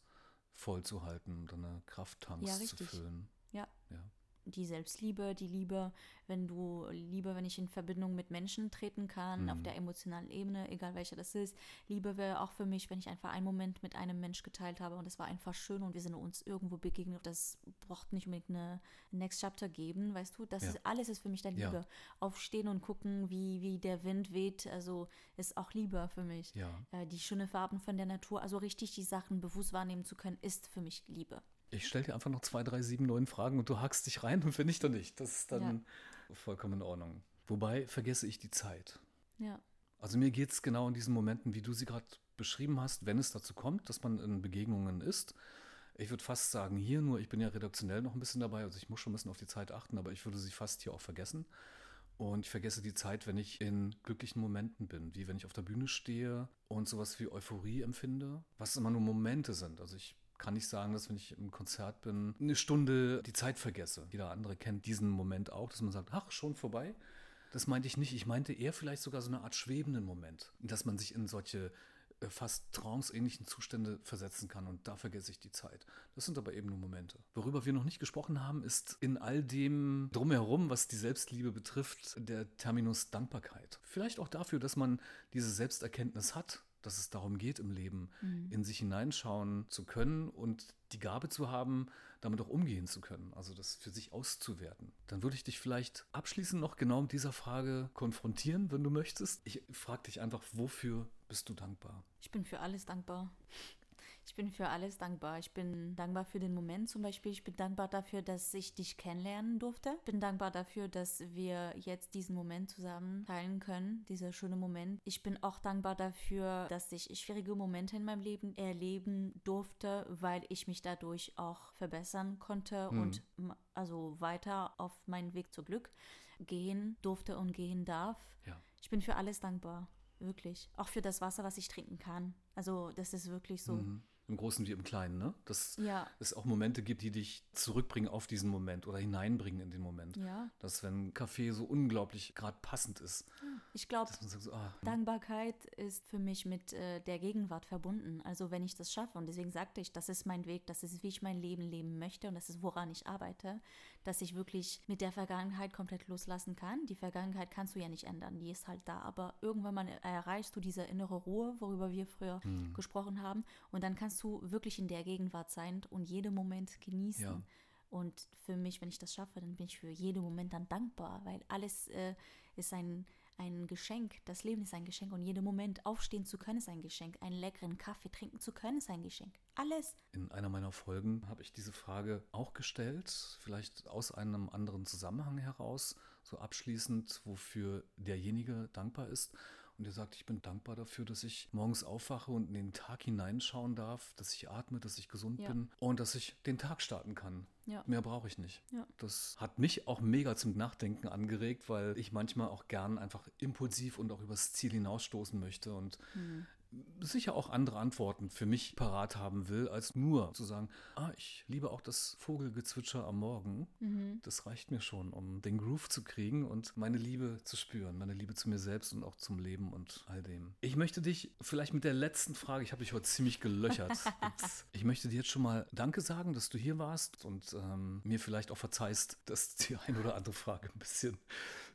voll zu halten, um deine Krafttanks ja, zu füllen. Ja. ja die Selbstliebe, die Liebe, wenn du Liebe, wenn ich in Verbindung mit Menschen treten kann, mhm. auf der emotionalen Ebene, egal welcher das ist. Liebe wäre auch für mich, wenn ich einfach einen Moment mit einem Mensch geteilt habe und es war einfach schön und wir sind uns irgendwo begegnet. Das braucht nicht unbedingt eine Next Chapter geben, weißt du? Das ja. ist alles ist für mich dann Liebe. Ja. Aufstehen und gucken, wie, wie der Wind weht, also ist auch Liebe für mich. Ja. Äh, die schönen Farben von der Natur, also richtig die Sachen bewusst wahrnehmen zu können, ist für mich Liebe. Ich stelle dir einfach noch zwei, drei, sieben, neun Fragen und du hackst dich rein und finde ich dann nicht. Das ist dann ja. vollkommen in Ordnung. Wobei vergesse ich die Zeit. Ja. Also mir geht es genau in diesen Momenten, wie du sie gerade beschrieben hast, wenn es dazu kommt, dass man in Begegnungen ist. Ich würde fast sagen, hier nur, ich bin ja redaktionell noch ein bisschen dabei, also ich muss schon ein bisschen auf die Zeit achten, aber ich würde sie fast hier auch vergessen. Und ich vergesse die Zeit, wenn ich in glücklichen Momenten bin, wie wenn ich auf der Bühne stehe und sowas wie Euphorie empfinde, was immer nur Momente sind. Also ich kann ich sagen, dass wenn ich im Konzert bin, eine Stunde die Zeit vergesse. Jeder andere kennt diesen Moment auch, dass man sagt, ach, schon vorbei. Das meinte ich nicht. Ich meinte eher vielleicht sogar so eine Art schwebenden Moment, dass man sich in solche äh, fast tranceähnlichen Zustände versetzen kann und da vergesse ich die Zeit. Das sind aber eben nur Momente. Worüber wir noch nicht gesprochen haben, ist in all dem drumherum, was die Selbstliebe betrifft, der Terminus Dankbarkeit. Vielleicht auch dafür, dass man diese Selbsterkenntnis hat, dass es darum geht im Leben, mhm. in sich hineinschauen zu können und die Gabe zu haben, damit auch umgehen zu können, also das für sich auszuwerten. Dann würde ich dich vielleicht abschließend noch genau mit dieser Frage konfrontieren, wenn du möchtest. Ich frage dich einfach, wofür bist du dankbar? Ich bin für alles dankbar. Ich bin für alles dankbar. Ich bin dankbar für den Moment zum Beispiel. Ich bin dankbar dafür, dass ich dich kennenlernen durfte. Ich bin dankbar dafür, dass wir jetzt diesen Moment zusammen teilen können, dieser schöne Moment. Ich bin auch dankbar dafür, dass ich schwierige Momente in meinem Leben erleben durfte, weil ich mich dadurch auch verbessern konnte mhm. und also weiter auf meinen Weg zu Glück gehen durfte und gehen darf. Ja. Ich bin für alles dankbar. Wirklich. Auch für das Wasser, was ich trinken kann. Also, das ist wirklich so. Mhm im Großen wie im Kleinen, ne? Dass ja. es auch Momente gibt, die dich zurückbringen auf diesen Moment oder hineinbringen in den Moment. Ja. Dass wenn Kaffee so unglaublich gerade passend ist. Ich glaube, so, ah, hm. Dankbarkeit ist für mich mit äh, der Gegenwart verbunden. Also wenn ich das schaffe und deswegen sagte ich, das ist mein Weg, das ist, wie ich mein Leben leben möchte und das ist, woran ich arbeite, dass ich wirklich mit der Vergangenheit komplett loslassen kann. Die Vergangenheit kannst du ja nicht ändern, die ist halt da. Aber irgendwann mal erreichst du diese innere Ruhe, worüber wir früher hm. gesprochen haben. Und dann kannst du wirklich in der Gegenwart sein und jeden Moment genießen. Ja. Und für mich, wenn ich das schaffe, dann bin ich für jeden Moment dann dankbar, weil alles äh, ist ein, ein Geschenk. Das Leben ist ein Geschenk und jeden Moment aufstehen zu können ist ein Geschenk. Einen leckeren Kaffee trinken zu können ist ein Geschenk. Alles. In einer meiner Folgen habe ich diese Frage auch gestellt, vielleicht aus einem anderen Zusammenhang heraus, so abschließend, wofür derjenige dankbar ist. Und er sagt, ich bin dankbar dafür, dass ich morgens aufwache und in den Tag hineinschauen darf, dass ich atme, dass ich gesund ja. bin und dass ich den Tag starten kann. Ja. Mehr brauche ich nicht. Ja. Das hat mich auch mega zum Nachdenken angeregt, weil ich manchmal auch gern einfach impulsiv und auch übers Ziel hinausstoßen möchte. Und mhm sicher auch andere Antworten für mich parat haben will, als nur zu sagen, ah, ich liebe auch das Vogelgezwitscher am Morgen. Mhm. Das reicht mir schon, um den Groove zu kriegen und meine Liebe zu spüren, meine Liebe zu mir selbst und auch zum Leben und all dem. Ich möchte dich vielleicht mit der letzten Frage, ich habe dich heute ziemlich gelöchert. ich möchte dir jetzt schon mal Danke sagen, dass du hier warst und ähm, mir vielleicht auch verzeihst, dass die eine oder andere Frage ein bisschen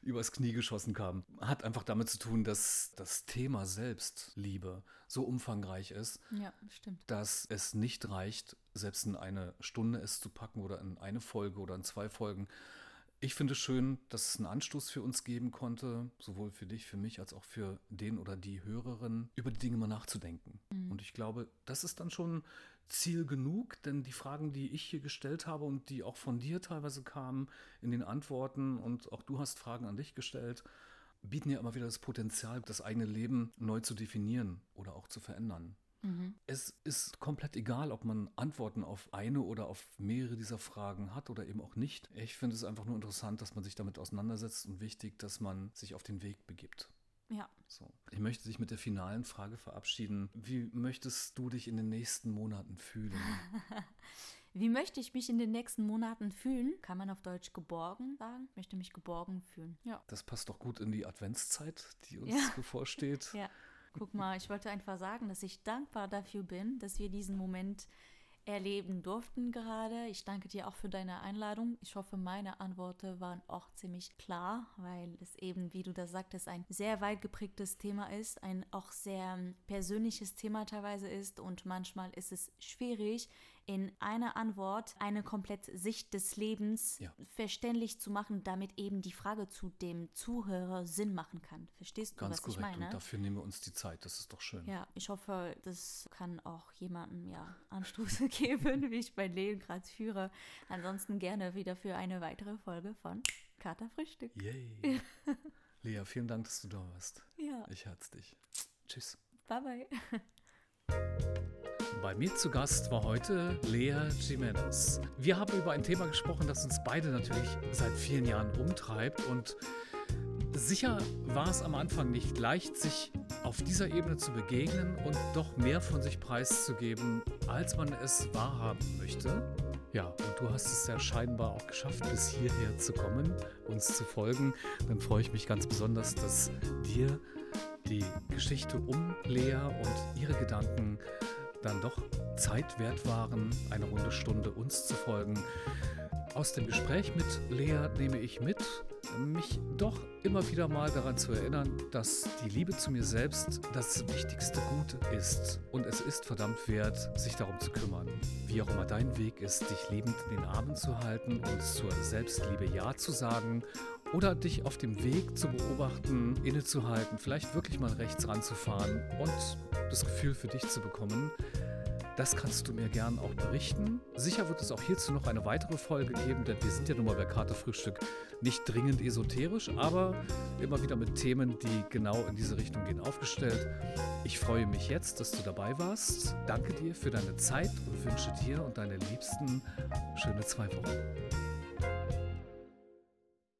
übers Knie geschossen kam. Hat einfach damit zu tun, dass das Thema selbst, Liebe, so umfangreich ist, ja, stimmt. dass es nicht reicht, selbst in eine Stunde es zu packen oder in eine Folge oder in zwei Folgen. Ich finde es schön, dass es einen Anstoß für uns geben konnte, sowohl für dich, für mich, als auch für den oder die Hörerin, über die Dinge mal nachzudenken. Mhm. Und ich glaube, das ist dann schon Ziel genug, denn die Fragen, die ich hier gestellt habe und die auch von dir teilweise kamen in den Antworten und auch du hast Fragen an dich gestellt, bieten ja immer wieder das Potenzial, das eigene Leben neu zu definieren oder auch zu verändern. Mhm. Es ist komplett egal, ob man Antworten auf eine oder auf mehrere dieser Fragen hat oder eben auch nicht. Ich finde es einfach nur interessant, dass man sich damit auseinandersetzt und wichtig, dass man sich auf den Weg begibt. Ja. So. Ich möchte dich mit der finalen Frage verabschieden. Wie möchtest du dich in den nächsten Monaten fühlen? Wie möchte ich mich in den nächsten Monaten fühlen? Kann man auf Deutsch geborgen sagen? Ich möchte mich geborgen fühlen. Ja. Das passt doch gut in die Adventszeit, die uns ja. bevorsteht. ja. Guck mal, ich wollte einfach sagen, dass ich dankbar dafür bin, dass wir diesen Moment erleben durften gerade. Ich danke dir auch für deine Einladung. Ich hoffe, meine Antworten waren auch ziemlich klar, weil es eben, wie du das sagtest, ein sehr weit geprägtes Thema ist, ein auch sehr persönliches Thema teilweise ist und manchmal ist es schwierig, in einer Antwort eine komplette Sicht des Lebens ja. verständlich zu machen, damit eben die Frage zu dem Zuhörer Sinn machen kann. Verstehst du, Ganz was korrekt. ich meine? Und dafür nehmen wir uns die Zeit. Das ist doch schön. Ja, ich hoffe, das kann auch jemandem ja Anstoß geben, wie ich mein Leben gerade führe. Ansonsten gerne wieder für eine weitere Folge von Kater Frühstück. Yay. Lea, vielen Dank, dass du da warst. Ja. Ich herz dich. Tschüss. Bye bye. Bei mir zu Gast war heute Lea Jimenez. Wir haben über ein Thema gesprochen, das uns beide natürlich seit vielen Jahren umtreibt und sicher war es am Anfang nicht leicht, sich auf dieser Ebene zu begegnen und doch mehr von sich preiszugeben, als man es wahrhaben möchte. Ja, und du hast es ja scheinbar auch geschafft, bis hierher zu kommen, uns zu folgen. Dann freue ich mich ganz besonders, dass dir die Geschichte um Lea und ihre Gedanken dann doch Zeit wert waren, eine runde Stunde uns zu folgen. Aus dem Gespräch mit Lea nehme ich mit, mich doch immer wieder mal daran zu erinnern, dass die Liebe zu mir selbst das wichtigste Gut ist. Und es ist verdammt wert, sich darum zu kümmern. Wie auch immer dein Weg ist, dich liebend in den Armen zu halten und zur Selbstliebe Ja zu sagen oder dich auf dem Weg zu beobachten, innezuhalten, vielleicht wirklich mal rechts ranzufahren und das Gefühl für dich zu bekommen, das kannst du mir gern auch berichten. Sicher wird es auch hierzu noch eine weitere Folge geben, denn wir sind ja nun mal bei Katerfrühstück nicht dringend esoterisch, aber immer wieder mit Themen, die genau in diese Richtung gehen, aufgestellt. Ich freue mich jetzt, dass du dabei warst. Danke dir für deine Zeit und wünsche dir und deine Liebsten schöne zwei Wochen.